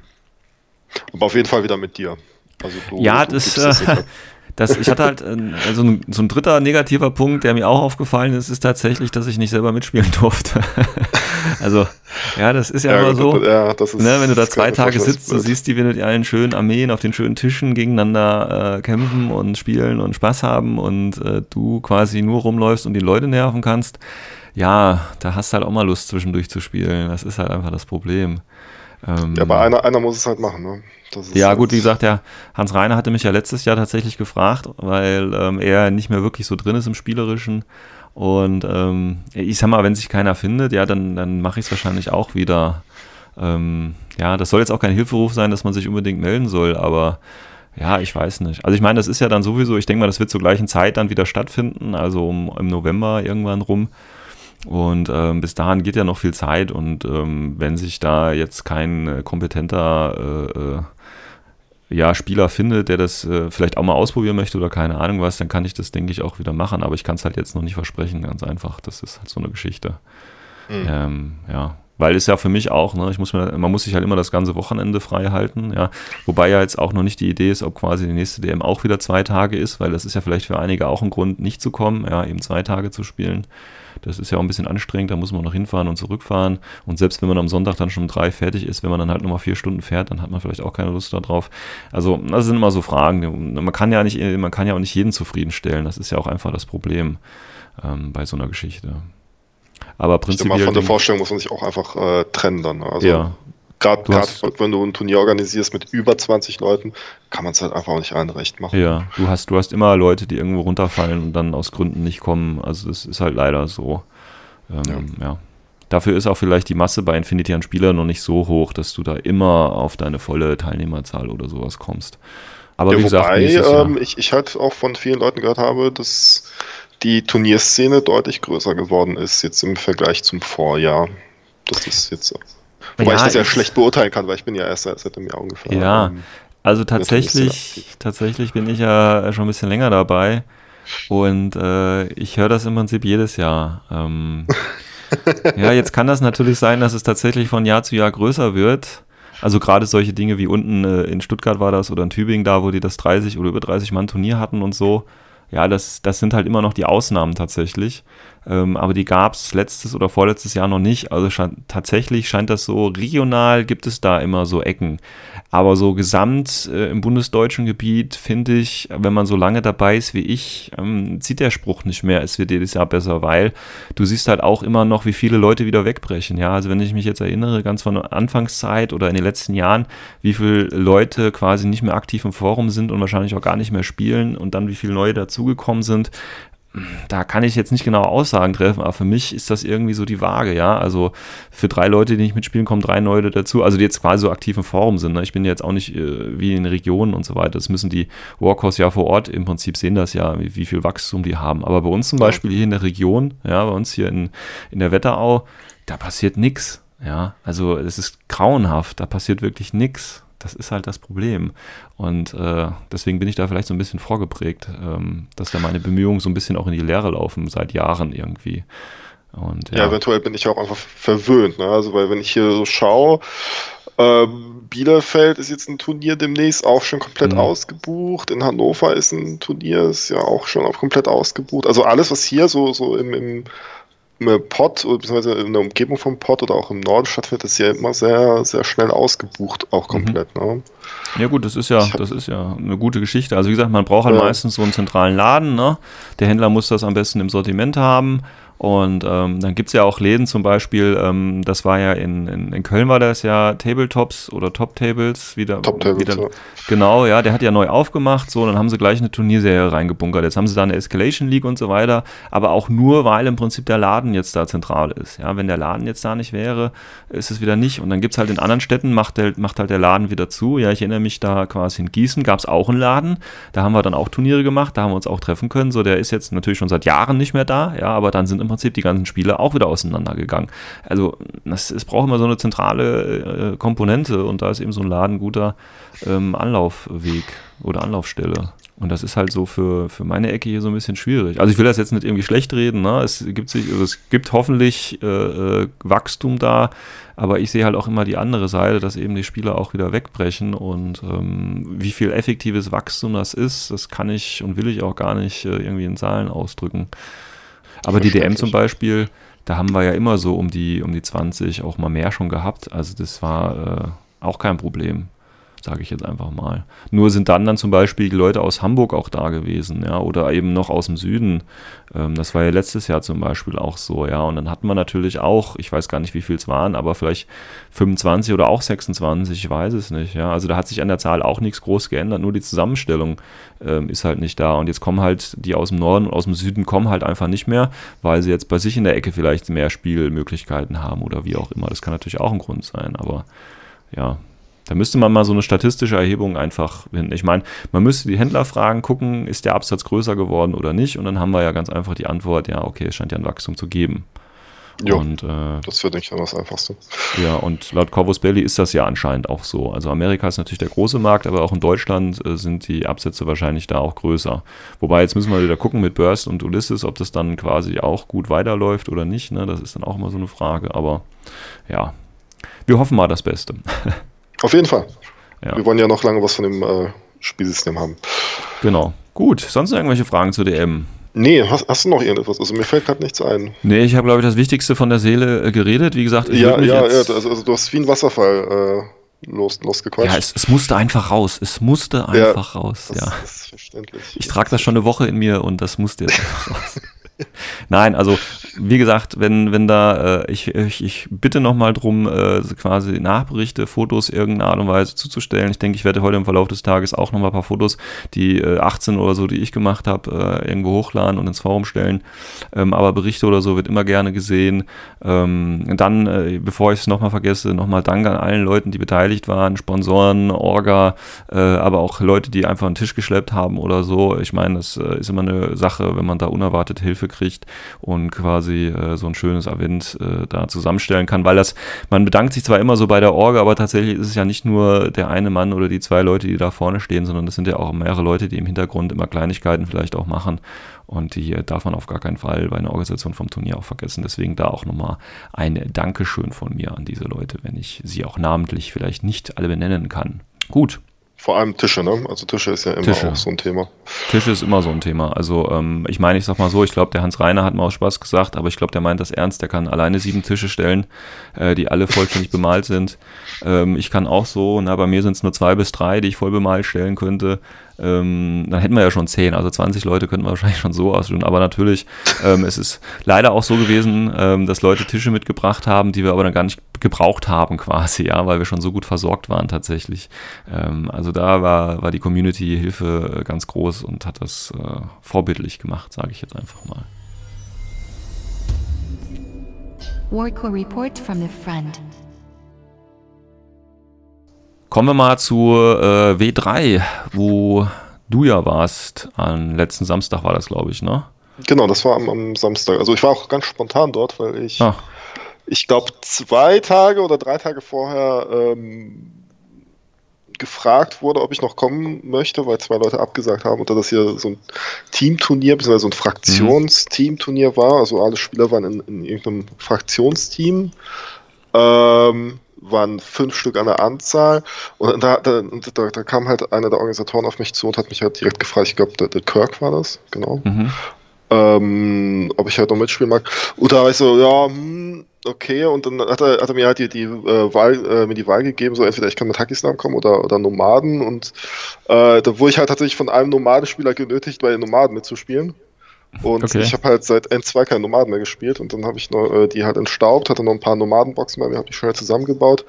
Aber auf jeden Fall wieder mit dir. Also du, ja, du das, das das, ich hatte halt also ein, so ein dritter negativer Punkt, der mir auch aufgefallen ist, ist tatsächlich, dass ich nicht selber mitspielen durfte. Also, ja, das ist ja, ja immer so. Ja, ist, ne, wenn du da zwei Tage sitzt, du siehst die mit allen schönen Armeen auf den schönen Tischen gegeneinander äh, kämpfen und spielen und Spaß haben und äh, du quasi nur rumläufst und die Leute nerven kannst. Ja, da hast du halt auch mal Lust zwischendurch zu spielen. Das ist halt einfach das Problem. Ähm, ja, aber einer, einer muss es halt machen, ne? ja, gut, wie gesagt, der Hans Reiner hatte mich ja letztes Jahr tatsächlich gefragt, weil ähm, er nicht mehr wirklich so drin ist im Spielerischen. Und ähm, ich sag mal, wenn sich keiner findet, ja, dann, dann mache ich es wahrscheinlich auch wieder. Ähm, ja, das soll jetzt auch kein Hilferuf sein, dass man sich unbedingt melden soll, aber ja, ich weiß nicht. Also ich meine, das ist ja dann sowieso, ich denke mal, das wird zur gleichen Zeit dann wieder stattfinden, also um, im November irgendwann rum. Und ähm, bis dahin geht ja noch viel Zeit und ähm, wenn sich da jetzt kein äh, kompetenter äh, äh, ja, Spieler findet, der das äh, vielleicht auch mal ausprobieren möchte oder keine Ahnung was, dann kann ich das, denke ich, auch wieder machen. Aber ich kann es halt jetzt noch nicht versprechen, ganz einfach. Das ist halt so eine Geschichte. Mhm. Ähm, ja, weil es ja für mich auch, ne, ich muss mir, man muss sich halt immer das ganze Wochenende frei halten, ja. Wobei ja jetzt auch noch nicht die Idee ist, ob quasi die nächste DM auch wieder zwei Tage ist, weil das ist ja vielleicht für einige auch ein Grund, nicht zu kommen, ja, eben zwei Tage zu spielen. Das ist ja auch ein bisschen anstrengend, da muss man noch hinfahren und zurückfahren. Und selbst wenn man am Sonntag dann schon um drei fertig ist, wenn man dann halt nochmal vier Stunden fährt, dann hat man vielleicht auch keine Lust darauf. Also, das sind immer so Fragen. Man kann ja nicht, man kann ja auch nicht jeden zufriedenstellen. Das ist ja auch einfach das Problem ähm, bei so einer Geschichte. Aber prinzipiell. Mal, von der Vorstellung muss man sich auch einfach äh, trennen dann. Ne? Also, ja, Gerade wenn du ein Turnier organisierst mit über 20 Leuten, kann man es halt einfach auch nicht allen recht machen. Ja, du hast, du hast immer Leute, die irgendwo runterfallen und dann aus Gründen nicht kommen. Also das ist halt leider so. Ähm, ja. ja. Dafür ist auch vielleicht die Masse bei Infinity an Spielern noch nicht so hoch, dass du da immer auf deine volle Teilnehmerzahl oder sowas kommst. Aber ja, wie gesagt, wobei, ähm, ich, ich halt auch von vielen Leuten gehört habe, dass die Turnierszene deutlich größer geworden ist, jetzt im Vergleich zum Vorjahr. Das ist jetzt Wobei ja, ich das ja schlecht beurteilen kann, weil ich bin ja erst seit, seit einem Jahr ungefähr. Ja, ähm, also tatsächlich, tatsächlich bin ich ja schon ein bisschen länger dabei und äh, ich höre das im Prinzip jedes Jahr. Ähm, ja, jetzt kann das natürlich sein, dass es tatsächlich von Jahr zu Jahr größer wird. Also gerade solche Dinge wie unten äh, in Stuttgart war das oder in Tübingen da, wo die das 30 oder über 30 Mann Turnier hatten und so. Ja, das, das sind halt immer noch die Ausnahmen tatsächlich. Ähm, aber die gab es letztes oder vorletztes Jahr noch nicht. Also schein, tatsächlich scheint das so, regional gibt es da immer so Ecken. Aber so gesamt äh, im bundesdeutschen Gebiet finde ich, wenn man so lange dabei ist wie ich, ähm, zieht der Spruch nicht mehr, es wird jedes Jahr besser, weil du siehst halt auch immer noch, wie viele Leute wieder wegbrechen. Ja, also wenn ich mich jetzt erinnere, ganz von Anfangszeit oder in den letzten Jahren, wie viele Leute quasi nicht mehr aktiv im Forum sind und wahrscheinlich auch gar nicht mehr spielen und dann wie viele neue dazugekommen sind, da kann ich jetzt nicht genau Aussagen treffen, aber für mich ist das irgendwie so die Waage, ja. Also für drei Leute, die nicht mitspielen, kommen drei Leute dazu, also die jetzt quasi so aktiv im Forum sind. Ne? Ich bin jetzt auch nicht äh, wie in Regionen und so weiter. Das müssen die Walkers ja vor Ort im Prinzip sehen das ja, wie, wie, viel Wachstum die haben. Aber bei uns zum Beispiel hier in der Region, ja, bei uns hier in, in der Wetterau, da passiert nichts. Ja, also es ist grauenhaft, da passiert wirklich nichts. Das ist halt das Problem. Und äh, deswegen bin ich da vielleicht so ein bisschen vorgeprägt, ähm, dass da meine Bemühungen so ein bisschen auch in die Leere laufen, seit Jahren irgendwie. Und, ja. ja. eventuell bin ich auch einfach verwöhnt. Ne? Also, weil wenn ich hier so schaue, ähm, Bielefeld ist jetzt ein Turnier demnächst auch schon komplett mhm. ausgebucht. In Hannover ist ein Turnier, ist ja auch schon auch komplett ausgebucht. Also alles, was hier so, so im, im, im Pott, beziehungsweise in der Umgebung vom Pott oder auch im Norden stattfindet, ist ja immer sehr, sehr schnell ausgebucht, auch mhm. komplett. Mhm. Ne? Ja gut, das ist ja, das ist ja eine gute Geschichte. Also wie gesagt, man braucht halt ja. meistens so einen zentralen Laden. Ne? Der Händler muss das am besten im Sortiment haben. Und ähm, dann gibt es ja auch Läden zum Beispiel, ähm, das war ja in, in, in, Köln war das ja Tabletops oder Top Tables wieder. Top Tables, wieder, ja. Genau, ja, der hat ja neu aufgemacht, so, dann haben sie gleich eine Turnierserie reingebunkert. Jetzt haben sie da eine Escalation League und so weiter, aber auch nur, weil im Prinzip der Laden jetzt da zentral ist. Ja, wenn der Laden jetzt da nicht wäre, ist es wieder nicht. Und dann gibt es halt in anderen Städten, macht, der, macht halt der Laden wieder zu. Ja, ich erinnere mich da quasi in Gießen gab es auch einen Laden, da haben wir dann auch Turniere gemacht, da haben wir uns auch treffen können. So, der ist jetzt natürlich schon seit Jahren nicht mehr da, ja, aber dann sind im Prinzip die ganzen Spiele auch wieder auseinandergegangen. Also das, es braucht immer so eine zentrale äh, Komponente und da ist eben so ein Laden guter ähm, Anlaufweg oder Anlaufstelle. Und das ist halt so für, für meine Ecke hier so ein bisschen schwierig. Also ich will das jetzt nicht irgendwie schlecht reden. Ne? Es, gibt sich, also es gibt hoffentlich äh, äh, Wachstum da, aber ich sehe halt auch immer die andere Seite, dass eben die Spieler auch wieder wegbrechen. Und ähm, wie viel effektives Wachstum das ist, das kann ich und will ich auch gar nicht äh, irgendwie in Zahlen ausdrücken. Aber die DM zum Beispiel, da haben wir ja immer so um die, um die 20, auch mal mehr schon gehabt. Also das war äh, auch kein Problem sage ich jetzt einfach mal. Nur sind dann dann zum Beispiel die Leute aus Hamburg auch da gewesen, ja, oder eben noch aus dem Süden. Ähm, das war ja letztes Jahr zum Beispiel auch so, ja. Und dann hatten wir natürlich auch, ich weiß gar nicht, wie viel es waren, aber vielleicht 25 oder auch 26, ich weiß es nicht, ja. Also da hat sich an der Zahl auch nichts groß geändert, nur die Zusammenstellung ähm, ist halt nicht da. Und jetzt kommen halt die aus dem Norden und aus dem Süden kommen halt einfach nicht mehr, weil sie jetzt bei sich in der Ecke vielleicht mehr Spielmöglichkeiten haben oder wie auch immer. Das kann natürlich auch ein Grund sein, aber ja, da müsste man mal so eine statistische Erhebung einfach hin. Ich meine, man müsste die Händler fragen, gucken, ist der Absatz größer geworden oder nicht? Und dann haben wir ja ganz einfach die Antwort, ja, okay, es scheint ja ein Wachstum zu geben. Jo, und, äh, das denke ich, dann das Einfachste. Ja, und laut Corvus Belli ist das ja anscheinend auch so. Also Amerika ist natürlich der große Markt, aber auch in Deutschland äh, sind die Absätze wahrscheinlich da auch größer. Wobei, jetzt müssen wir wieder gucken mit Burst und Ulysses, ob das dann quasi auch gut weiterläuft oder nicht. Ne? Das ist dann auch immer so eine Frage. Aber ja, wir hoffen mal das Beste. Auf jeden Fall. Ja. Wir wollen ja noch lange was von dem äh, Spielsystem haben. Genau. Gut, sonst irgendwelche Fragen zu DM? Nee, hast, hast du noch irgendetwas? Also mir fällt gerade nichts ein. Nee, ich habe, glaube ich, das Wichtigste von der Seele äh, geredet. Wie gesagt, ich ja, ja, ja, also, also, du hast wie ein Wasserfall äh, los, losgequatscht. Ja, es, es, musste einfach raus. Es musste einfach ja, raus. Das, ja. ist verständlich. Ich trage das schon eine Woche in mir und das musste jetzt einfach raus. Nein, also wie gesagt, wenn, wenn da, äh, ich, ich, ich bitte nochmal drum, äh, quasi Nachberichte, Fotos irgendeiner Art und Weise zuzustellen. Ich denke, ich werde heute im Verlauf des Tages auch nochmal ein paar Fotos, die äh, 18 oder so, die ich gemacht habe, äh, irgendwo hochladen und ins Forum stellen. Ähm, aber Berichte oder so wird immer gerne gesehen. Ähm, dann, äh, bevor ich es nochmal vergesse, nochmal Dank an allen Leuten, die beteiligt waren, Sponsoren, Orga, äh, aber auch Leute, die einfach einen Tisch geschleppt haben oder so. Ich meine, das ist immer eine Sache, wenn man da unerwartet Hilfe kriegt und quasi äh, so ein schönes Event äh, da zusammenstellen kann, weil das, man bedankt sich zwar immer so bei der Orga, aber tatsächlich ist es ja nicht nur der eine Mann oder die zwei Leute, die da vorne stehen, sondern das sind ja auch mehrere Leute, die im Hintergrund immer Kleinigkeiten vielleicht auch machen und die darf man auf gar keinen Fall bei einer Organisation vom Turnier auch vergessen. Deswegen da auch nochmal ein Dankeschön von mir an diese Leute, wenn ich sie auch namentlich vielleicht nicht alle benennen kann. Gut, vor allem Tische, ne? Also Tische ist ja immer Tische. auch so ein Thema. Tische ist immer so ein Thema. Also ähm, ich meine, ich sag mal so, ich glaube, der Hans Reiner hat mal aus Spaß gesagt, aber ich glaube, der meint das ernst, der kann alleine sieben Tische stellen, äh, die alle vollständig bemalt sind. Ähm, ich kann auch so, na, bei mir sind es nur zwei bis drei, die ich voll bemalt stellen könnte ähm, dann hätten wir ja schon zehn, also 20 Leute könnten wir wahrscheinlich schon so ausführen. Aber natürlich, ähm, es ist leider auch so gewesen, ähm, dass Leute Tische mitgebracht haben, die wir aber dann gar nicht gebraucht haben quasi, ja, weil wir schon so gut versorgt waren tatsächlich. Ähm, also da war, war die Community-Hilfe ganz groß und hat das äh, vorbildlich gemacht, sage ich jetzt einfach mal. Warco Report from the Front. Kommen wir mal zu äh, W3, wo du ja warst. Am letzten Samstag war das, glaube ich, ne? Genau, das war am, am, Samstag. Also ich war auch ganz spontan dort, weil ich, ah. ich glaube, zwei Tage oder drei Tage vorher ähm, gefragt wurde, ob ich noch kommen möchte, weil zwei Leute abgesagt haben und da das hier so ein Teamturnier, beziehungsweise so ein Fraktionsteamturnier war, also alle Spieler waren in, in irgendeinem Fraktionsteam. Ähm, waren fünf Stück an der Anzahl und da, da, da, da, kam halt einer der Organisatoren auf mich zu und hat mich halt direkt gefragt, ich glaube, der, der, Kirk war das, genau, mhm. ähm, ob ich halt noch mitspielen mag. Und da war ich so, ja, hm, okay, und dann hat er, hat er mir halt die, die äh, Wahl, äh, mir die Wahl gegeben, so entweder ich kann mit Hackislam kommen oder, oder Nomaden und äh, da wurde ich halt tatsächlich von einem Nomadenspieler genötigt, bei den Nomaden mitzuspielen. Und okay. ich habe halt seit N2 keine Nomaden mehr gespielt und dann habe ich noch, äh, die halt entstaubt, hatte noch ein paar Nomadenboxen bei mir, habe die schnell zusammengebaut,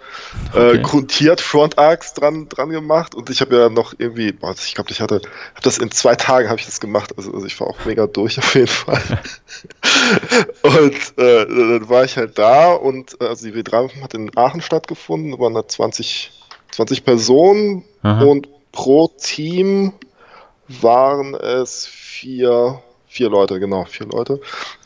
äh, okay. äh, grundiert Front Arcs dran, dran gemacht und ich habe ja noch irgendwie, boah, ich glaube, ich hatte, habe das in zwei Tagen habe ich das gemacht, also, also ich war auch mega durch auf jeden Fall. und äh, dann war ich halt da und äh, also die W3 hat in Aachen stattgefunden, da waren da 20, 20 Personen Aha. und pro Team waren es vier Vier Leute, genau, vier Leute.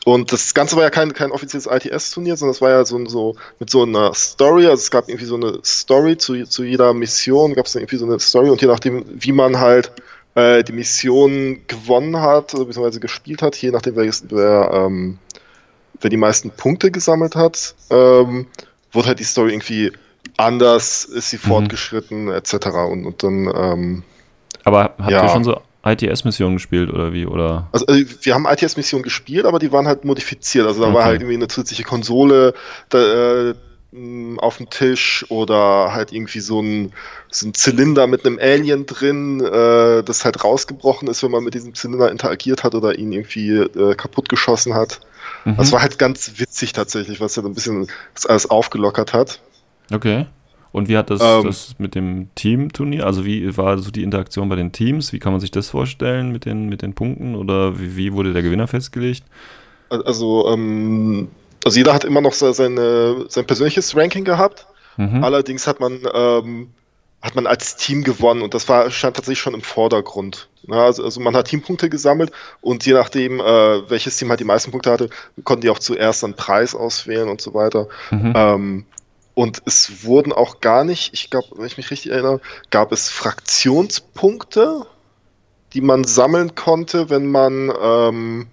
Und das Ganze war ja kein, kein offizielles ITS-Turnier, sondern es war ja so, so mit so einer Story. Also es gab irgendwie so eine Story zu, zu jeder Mission, gab es irgendwie so eine Story und je nachdem, wie man halt äh, die Mission gewonnen hat, beziehungsweise gespielt hat, je nachdem, wer, wer, ähm, wer die meisten Punkte gesammelt hat, ähm, wurde halt die Story irgendwie anders, ist sie mhm. fortgeschritten, etc. Und, und dann. Ähm, Aber habt ja. ihr schon so ITS-Missionen gespielt oder wie? Oder? Also, also wir haben ITS-Missionen gespielt, aber die waren halt modifiziert. Also da okay. war halt irgendwie eine zusätzliche Konsole da, äh, auf dem Tisch oder halt irgendwie so ein, so ein Zylinder mit einem Alien drin, äh, das halt rausgebrochen ist, wenn man mit diesem Zylinder interagiert hat oder ihn irgendwie äh, kaputt geschossen hat. Mhm. Das war halt ganz witzig tatsächlich, was ja halt ein bisschen das alles aufgelockert hat. Okay. Und wie hat das, ähm, das mit dem Teamturnier? Also wie war so die Interaktion bei den Teams? Wie kann man sich das vorstellen mit den, mit den Punkten? Oder wie, wie wurde der Gewinner festgelegt? Also, ähm, also jeder hat immer noch seine, sein persönliches Ranking gehabt. Mhm. Allerdings hat man, ähm, hat man als Team gewonnen und das war, stand tatsächlich schon im Vordergrund. Ja, also, also, man hat Teampunkte gesammelt und je nachdem, äh, welches Team halt die meisten Punkte hatte, konnten die auch zuerst einen Preis auswählen und so weiter. Mhm. Ähm, und es wurden auch gar nicht, ich glaube, wenn ich mich richtig erinnere, gab es Fraktionspunkte, die man sammeln konnte, wenn man, ähm,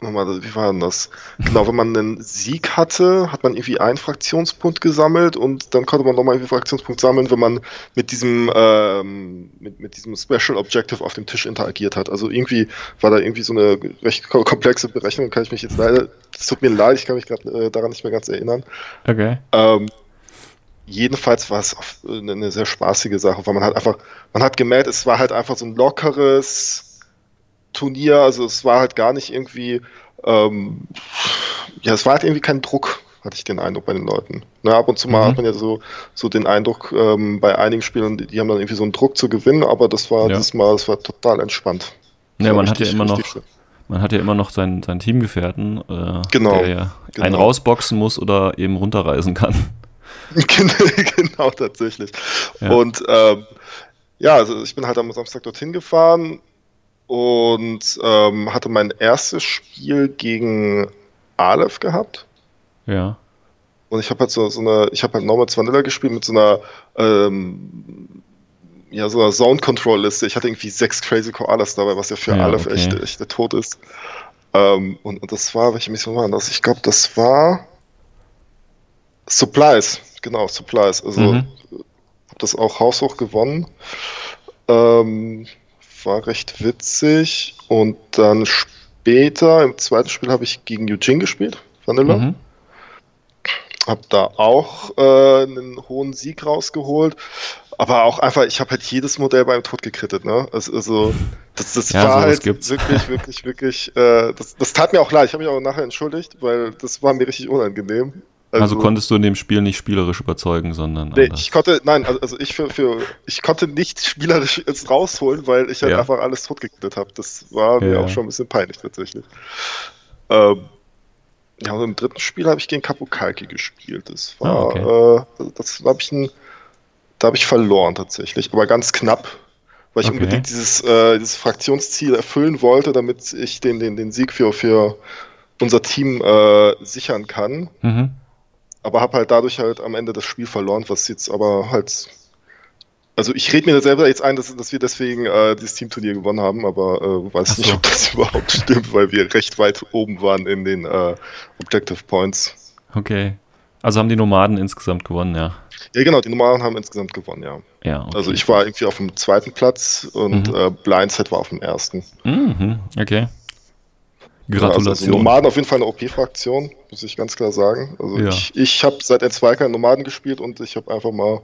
nochmal, wie war denn das? Genau, wenn man einen Sieg hatte, hat man irgendwie einen Fraktionspunkt gesammelt und dann konnte man nochmal irgendwie Fraktionspunkt sammeln, wenn man mit diesem, ähm, mit, mit diesem Special Objective auf dem Tisch interagiert hat. Also irgendwie war da irgendwie so eine recht komplexe Berechnung, kann ich mich jetzt leider, es tut mir leid, ich kann mich gerade äh, daran nicht mehr ganz erinnern. Okay. Ähm, jedenfalls war es eine sehr spaßige Sache, weil man hat einfach, man hat gemerkt, es war halt einfach so ein lockeres, Turnier, also es war halt gar nicht irgendwie, ähm, ja, es war halt irgendwie kein Druck, hatte ich den Eindruck bei den Leuten. Na, ne, ab und zu mal mhm. hat man ja so, so den Eindruck ähm, bei einigen Spielern, die, die, haben dann irgendwie so einen Druck zu gewinnen, aber das war ja. Mal, das war total entspannt. Ja, man richtig, hat ja immer noch, man hat ja immer noch seinen, seinen Teamgefährten, äh, genau, der ja genau. einen rausboxen muss oder eben runterreisen kann. genau, tatsächlich. Ja. Und ähm, ja, also ich bin halt am Samstag dorthin gefahren, und ähm, hatte mein erstes Spiel gegen Aleph gehabt. Ja. Und ich habe halt so, so eine, ich habe halt Nomads Vanilla gespielt mit so einer, ähm, ja, so einer Zone Control Liste. Ich hatte irgendwie sechs Crazy Koalas dabei, was ja für ja, Aleph okay. echt, echt der Tod ist. Ähm, und, und das war, welche Mission war das? Ich glaube, das war Supplies. Genau, Supplies. Also, mhm. habe das auch haushoch gewonnen. Ähm, war recht witzig. Und dann später, im zweiten Spiel, habe ich gegen Eugene gespielt, Vanilla. Mhm. Hab da auch äh, einen hohen Sieg rausgeholt. Aber auch einfach, ich habe halt jedes Modell beim Tod gekrittet, ne? Also, das, das ja, war halt gibt's. wirklich, wirklich, wirklich, äh, das, das tat mir auch leid. Ich habe mich auch nachher entschuldigt, weil das war mir richtig unangenehm. Also, also, konntest du in dem Spiel nicht spielerisch überzeugen, sondern. Nee, anders. ich konnte, nein, also, also ich für, für, ich konnte nicht spielerisch jetzt rausholen, weil ich halt ja. einfach alles totgeknallt habe. Das war ja. mir auch schon ein bisschen peinlich tatsächlich. Ähm, ja, und im dritten Spiel habe ich gegen Kapukalki gespielt. Das war, ah, okay. äh, das habe ich ein, da habe ich verloren tatsächlich, aber ganz knapp, weil ich okay. unbedingt dieses, äh, dieses Fraktionsziel erfüllen wollte, damit ich den, den, den Sieg für, für unser Team äh, sichern kann. Mhm aber habe halt dadurch halt am Ende das Spiel verloren, was jetzt aber halt also ich rede mir selber jetzt ein, dass, dass wir deswegen äh, dieses Teamturnier gewonnen haben, aber äh, weiß so. nicht, ob das überhaupt stimmt, weil wir recht weit oben waren in den äh, Objective Points. Okay. Also haben die Nomaden insgesamt gewonnen, ja. Ja, genau, die Nomaden haben insgesamt gewonnen, ja. Ja. Okay. Also ich war irgendwie auf dem zweiten Platz und mhm. äh, Blindside war auf dem ersten. Mhm. Okay. Gratulation. Also, also Nomaden auf jeden Fall eine OP-Fraktion, muss ich ganz klar sagen. Also ja. ich, ich habe seit N2 keinen Nomaden gespielt und ich habe einfach mal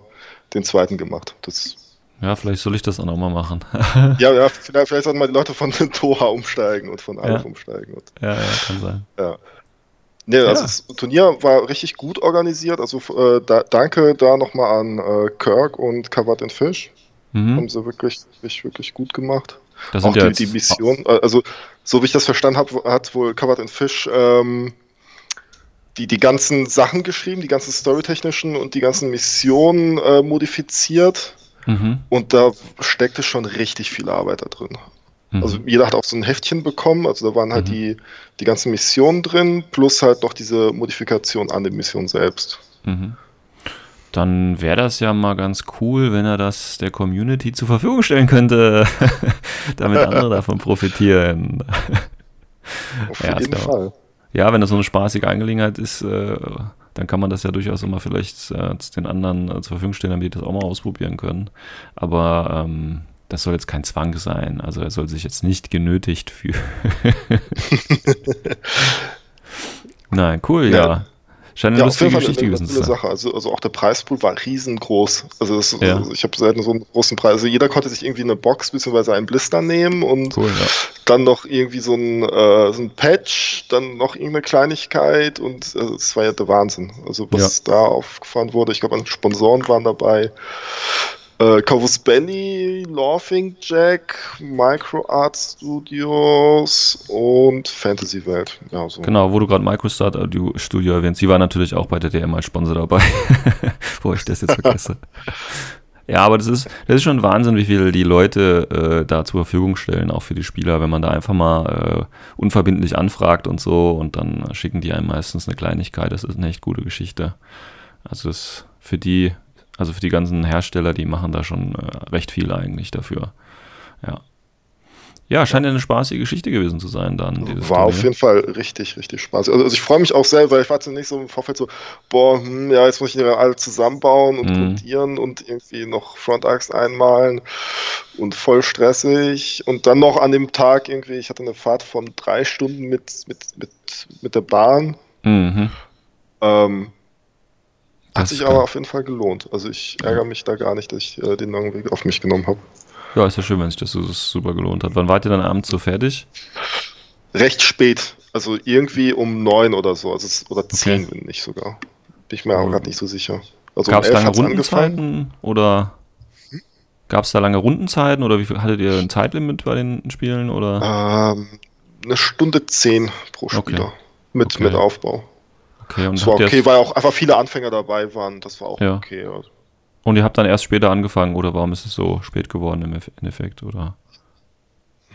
den zweiten gemacht. Das ja, vielleicht soll ich das auch nochmal machen. ja, ja, vielleicht, vielleicht sollten mal die Leute von Toha umsteigen und von Alf ja. umsteigen. Und, ja, ja, kann sein. Ja. Nee, ja. also das Turnier war richtig gut organisiert. Also äh, da, danke da nochmal an äh, Kirk und Kavat Fish. Mhm. Haben sie wirklich, wirklich, wirklich gut gemacht. Das auch die, die, Mission, äh, also so wie ich das verstanden habe, hat wohl Covered Fish ähm, die, die ganzen Sachen geschrieben, die ganzen storytechnischen und die ganzen Missionen äh, modifiziert. Mhm. Und da steckte schon richtig viel Arbeit da drin. Mhm. Also jeder hat auch so ein Heftchen bekommen, also da waren halt mhm. die, die ganzen Missionen drin, plus halt noch diese Modifikation an der Mission selbst. Dann wäre das ja mal ganz cool, wenn er das der Community zur Verfügung stellen könnte, damit andere davon profitieren. Auf ja, jeden Fall ja, wenn das so eine spaßige Angelegenheit ist, äh, dann kann man das ja durchaus immer vielleicht äh, den anderen äh, zur Verfügung stellen, damit die das auch mal ausprobieren können. Aber ähm, das soll jetzt kein Zwang sein. Also er soll sich jetzt nicht genötigt fühlen. Nein, cool, ja. ja. Scheint eine ja, lustige Geschichte gewesen zu sein. Sache. Also, also auch der Preispool war riesengroß. Also, das, ja. also ich habe selten so einen großen Preis. Also jeder konnte sich irgendwie eine Box bzw. einen Blister nehmen und cool, ja. dann noch irgendwie so ein, äh, so ein Patch, dann noch irgendeine Kleinigkeit und also, das war ja der Wahnsinn. Also was da aufgefahren wurde, ich glaube, Sponsoren waren dabei. Äh, Corvus Belly, Laughing Jack, Micro Art Studios und Fantasy Welt. Ja, so. Genau, wo du gerade MicroStart Studio erwähnst, sie war natürlich auch bei der DM als Sponsor dabei, wo ich das jetzt vergesse. ja, aber das ist, das ist schon Wahnsinn, wie viel die Leute äh, da zur Verfügung stellen, auch für die Spieler, wenn man da einfach mal äh, unverbindlich anfragt und so und dann schicken die einem meistens eine Kleinigkeit. Das ist eine echt gute Geschichte. Also das für die also für die ganzen Hersteller, die machen da schon äh, recht viel eigentlich dafür. Ja. Ja, scheint ja eine spaßige Geschichte gewesen zu sein dann. War auf jeden Fall richtig, richtig spaßig. Also, also ich freue mich auch sehr, weil ich war nicht so im Vorfeld so, boah, hm, ja, jetzt muss ich die alle zusammenbauen und mhm. und irgendwie noch Frontachs einmalen und voll stressig. Und dann noch an dem Tag irgendwie, ich hatte eine Fahrt von drei Stunden mit, mit, mit, mit der Bahn. Mhm. Ähm, hat sich aber auf jeden Fall gelohnt. Also ich ärgere mich da gar nicht, dass ich äh, den langen Weg auf mich genommen habe. Ja, ist ja schön, wenn sich das so super gelohnt hat. Wann wart ihr dann abends so fertig? Recht spät. Also irgendwie um neun oder so. Also oder zehn, okay. wenn nicht sogar. Bin ich mir aber gerade nicht so sicher. Also Gab es um lange Rundenzeiten oder hm? gab es da lange Rundenzeiten oder wie viel, hattet ihr ein Zeitlimit bei den Spielen oder? Ähm, eine Stunde zehn pro Spieler okay. mit, okay. mit Aufbau. Okay, und das war okay, weil auch einfach viele Anfänger dabei waren. Das war auch ja. okay. Also. Und ihr habt dann erst später angefangen oder warum ist es so spät geworden im Endeffekt? Oder?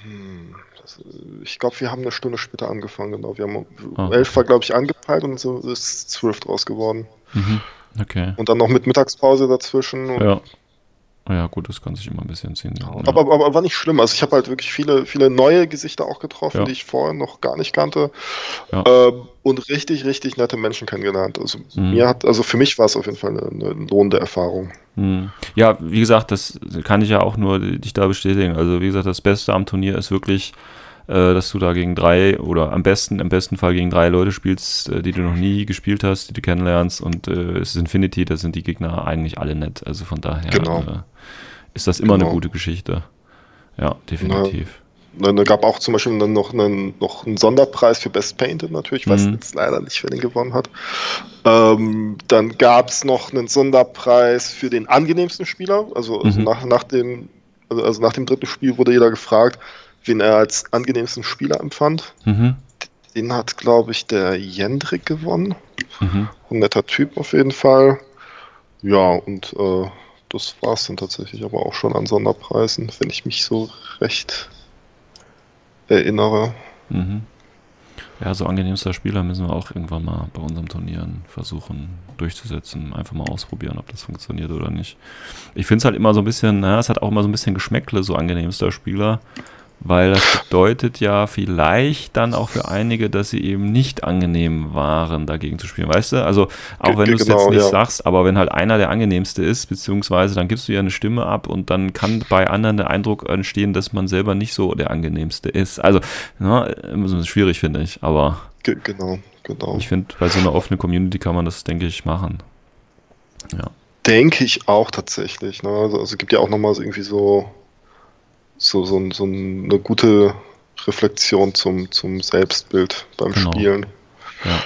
Hm, das, ich glaube, wir haben eine Stunde später angefangen, genau. Wir haben ah. elf war, glaube ich, angepeilt und so ist zwölf draus geworden. Mhm. Okay. Und dann noch mit Mittagspause dazwischen. Ja. Ja, gut, das kann sich immer ein bisschen ziehen. Ja. Aber, aber, aber, war nicht schlimm. Also ich habe halt wirklich viele, viele neue Gesichter auch getroffen, ja. die ich vorher noch gar nicht kannte. Ja. Ähm, und richtig, richtig nette Menschen kennengelernt. Also mhm. mir hat, also für mich war es auf jeden Fall eine, eine lohnende Erfahrung. Mhm. Ja, wie gesagt, das kann ich ja auch nur dich da bestätigen. Also wie gesagt, das Beste am Turnier ist wirklich dass du da gegen drei oder am besten, im besten Fall gegen drei Leute spielst, äh, die du noch nie gespielt hast, die du kennenlernst und äh, es ist Infinity, da sind die Gegner eigentlich alle nett. Also von daher genau. Äh, ist das immer genau. eine gute Geschichte. Ja, definitiv. Na, da gab auch zum Beispiel dann noch einen, noch einen Sonderpreis für Best Painted natürlich. Ich weiß mhm. jetzt leider nicht, wer den gewonnen hat. Ähm, dann gab es noch einen Sonderpreis für den angenehmsten Spieler. Also, also mhm. nach, nach, dem, also, also nach dem dritten Spiel wurde jeder gefragt, wen er als angenehmsten Spieler empfand. Mhm. Den hat, glaube ich, der Jendrik gewonnen. Mhm. Ein netter Typ auf jeden Fall. Ja, und äh, das war es dann tatsächlich aber auch schon an Sonderpreisen, wenn ich mich so recht erinnere. Mhm. Ja, so angenehmster Spieler müssen wir auch irgendwann mal bei unseren Turnieren versuchen durchzusetzen. Einfach mal ausprobieren, ob das funktioniert oder nicht. Ich finde es halt immer so ein bisschen, naja, es hat auch immer so ein bisschen Geschmäckle, so angenehmster Spieler. Weil das bedeutet ja vielleicht dann auch für einige, dass sie eben nicht angenehm waren, dagegen zu spielen. Weißt du? Also, auch wenn du es genau, jetzt nicht ja. sagst, aber wenn halt einer der angenehmste ist, beziehungsweise dann gibst du ja eine Stimme ab und dann kann bei anderen der Eindruck entstehen, dass man selber nicht so der angenehmste ist. Also, na, immer schwierig, finde ich, aber. Genau, genau. Ich finde, bei so einer offenen Community kann man das, denke ich, machen. Ja. Denke ich auch tatsächlich. Ne? Also, also es gibt ja auch nochmal so irgendwie so so, so, so eine gute Reflexion zum, zum Selbstbild beim genau. Spielen. Ja.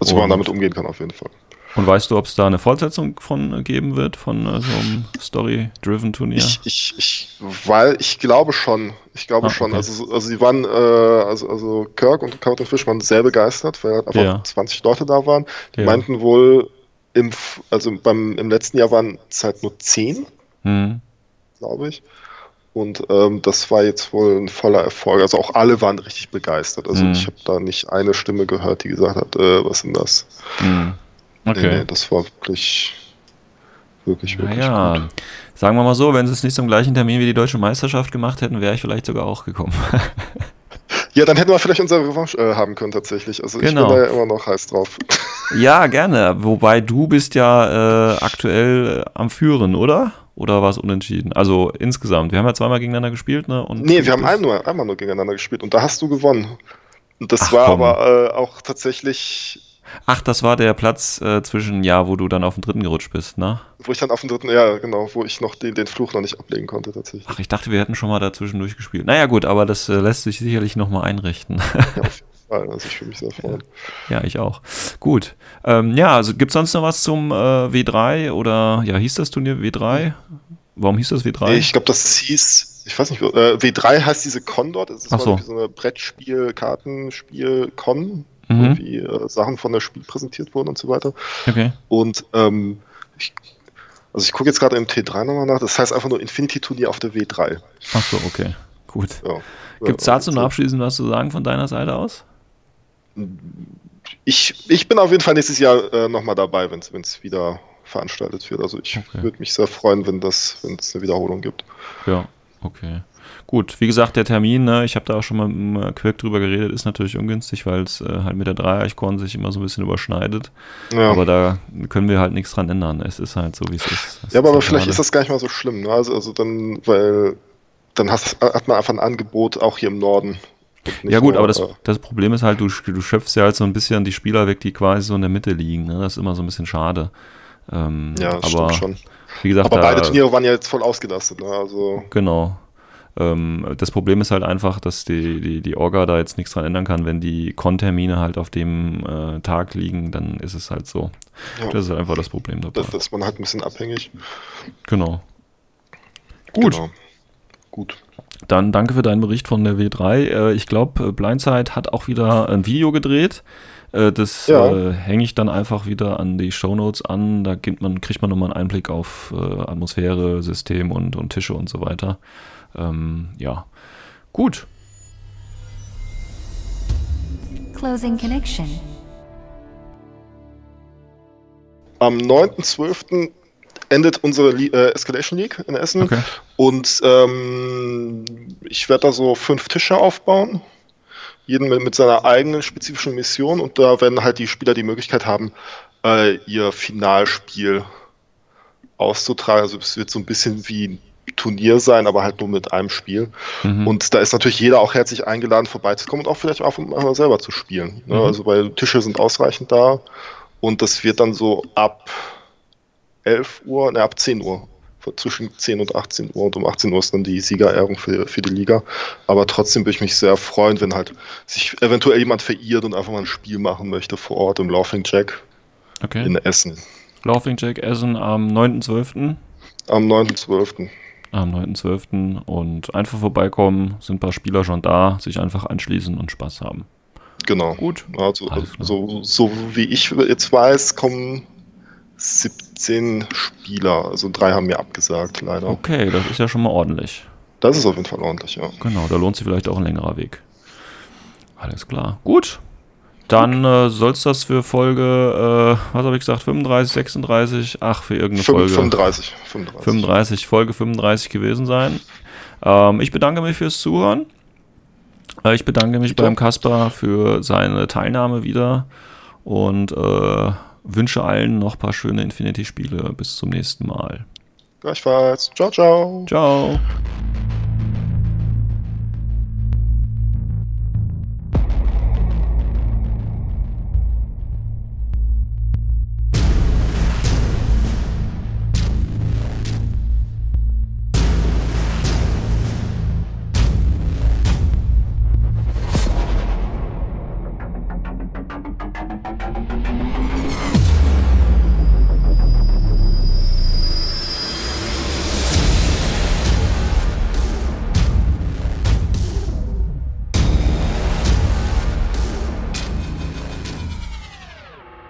Also, wie man damit umgehen kann, auf jeden Fall. Und weißt du, ob es da eine Fortsetzung von geben wird, von äh, so einem Story-driven Turnier? Ich, ich, ich, weil ich glaube schon. Ich glaube ah, schon. Okay. Also, also sie waren, äh, also, also Kirk und Carlton Fish waren sehr begeistert, weil halt einfach ja. 20 Leute da waren. Die ja. meinten wohl, im, also beim, im letzten Jahr waren es halt nur 10, mhm. glaube ich. Und ähm, das war jetzt wohl ein voller Erfolg. Also auch alle waren richtig begeistert. Also mhm. ich habe da nicht eine Stimme gehört, die gesagt hat, äh, was denn das? Mhm. Okay. Nee, nee, das war wirklich, wirklich, wirklich naja. gut. Sagen wir mal so, wenn sie es nicht zum gleichen Termin wie die deutsche Meisterschaft gemacht hätten, wäre ich vielleicht sogar auch gekommen. ja, dann hätten wir vielleicht unsere Revanche äh, haben können tatsächlich. Also genau. ich bin da ja immer noch heiß drauf. ja, gerne. Wobei du bist ja äh, aktuell äh, am Führen, oder? Oder war es unentschieden? Also insgesamt. Wir haben ja zweimal gegeneinander gespielt, ne? Und nee, wir haben ein nur, einmal nur gegeneinander gespielt und da hast du gewonnen. Und das Ach, war komm. aber äh, auch tatsächlich. Ach, das war der Platz äh, zwischen, ja, wo du dann auf den dritten gerutscht bist, ne? Wo ich dann auf den dritten, ja, genau, wo ich noch den, den Fluch noch nicht ablegen konnte, tatsächlich. Ach, ich dachte, wir hätten schon mal dazwischen durchgespielt. Naja, gut, aber das äh, lässt sich sicherlich nochmal einrichten. Ja, auf Fall. Also ich fühle mich sehr freuen. Ja, ich auch. Gut. Ähm, ja, also gibt es sonst noch was zum äh, W3 oder ja, hieß das Turnier W3? Warum hieß das W3? Ich glaube, das hieß, ich weiß nicht, äh, W3 heißt diese Con dort. Das ist so. so eine Brettspiel, Kartenspiel, Con, mhm. wie äh, Sachen von der Spiel präsentiert wurden und so weiter. Okay. Und ähm, ich, also ich gucke jetzt gerade im T3 nochmal nach. Das heißt einfach nur Infinity-Turnier auf der W3. Ach so, okay. Gut. Ja, Gibt es dazu noch abschließend was zu sagen von deiner Seite aus? Ich, ich bin auf jeden Fall nächstes Jahr äh, nochmal dabei, wenn es wieder veranstaltet wird. Also ich okay. würde mich sehr freuen, wenn das, wenn es eine Wiederholung gibt. Ja, okay. Gut, wie gesagt, der Termin, ne, ich habe da auch schon mal mit Quirk drüber geredet, ist natürlich ungünstig, weil es äh, halt mit der Dreieichkorn sich immer so ein bisschen überschneidet. Ja. Aber da können wir halt nichts dran ändern. Es ist halt so, wie es ist. Das ja, aber, ist aber vielleicht ist das gar nicht mal so schlimm. Ne? Also, also dann, weil dann hast, hat man einfach ein Angebot auch hier im Norden. Ja gut, nur, aber das, äh, das Problem ist halt, du, du schöpfst ja halt so ein bisschen die Spieler weg, die quasi so in der Mitte liegen. Ne? Das ist immer so ein bisschen schade. Ähm, ja, das aber, schon. Wie gesagt, aber beide Turniere waren ja jetzt voll ausgelastet. Ne? Also genau. Ähm, das Problem ist halt einfach, dass die, die, die Orga da jetzt nichts dran ändern kann. Wenn die Con-Termine halt auf dem äh, Tag liegen, dann ist es halt so. Ja. Das ist halt einfach das Problem dabei. Das, das ist man halt ein bisschen abhängig. Genau. Gut. Genau. Gut. Dann danke für deinen Bericht von der W3. Äh, ich glaube, äh, Blindside hat auch wieder ein Video gedreht. Äh, das ja. äh, hänge ich dann einfach wieder an die Shownotes an. Da man, kriegt man nochmal einen Einblick auf äh, Atmosphäre, System und, und Tische und so weiter. Ähm, ja, gut. Closing Connection. Am 9.12 endet unsere äh, Escalation League in Essen. Okay. Und ähm, ich werde da so fünf Tische aufbauen. Jeden mit, mit, seiner eigenen spezifischen Mission. Und da werden halt die Spieler die Möglichkeit haben, äh, ihr Finalspiel auszutragen. Also es wird so ein bisschen wie ein Turnier sein, aber halt nur mit einem Spiel. Mhm. Und da ist natürlich jeder auch herzlich eingeladen, vorbeizukommen und auch vielleicht auch mal selber zu spielen. Ne? Mhm. Also weil Tische sind ausreichend da. Und das wird dann so ab 11 Uhr, ne, ab 10 Uhr. Zwischen 10 und 18 Uhr. Und um 18 Uhr ist dann die Siegerehrung für, für die Liga. Aber trotzdem würde ich mich sehr freuen, wenn halt sich eventuell jemand verirrt und einfach mal ein Spiel machen möchte vor Ort im Laughing Jack okay. in Essen. Laughing Jack Essen am 9.12. Am 9.12. Am 9.12. Und einfach vorbeikommen, sind ein paar Spieler schon da, sich einfach anschließen und Spaß haben. Genau. Gut. Also, so, so wie ich jetzt weiß, kommen 17 Spieler. Also drei haben mir abgesagt, leider. Okay, das ist ja schon mal ordentlich. Das ist auf jeden Fall ordentlich, ja. Genau, da lohnt sich vielleicht auch ein längerer Weg. Alles klar. Gut. Dann äh, soll es das für Folge, äh, was habe ich gesagt, 35, 36, ach, für irgendeine 5, Folge. 35, 35. 35, Folge 35 gewesen sein. Ähm, ich bedanke mich fürs Zuhören. Äh, ich bedanke mich beim Kasper für seine Teilnahme wieder und äh, wünsche allen noch ein paar schöne Infinity-Spiele. Bis zum nächsten Mal. Gleichfalls. Ciao, ciao. Ciao.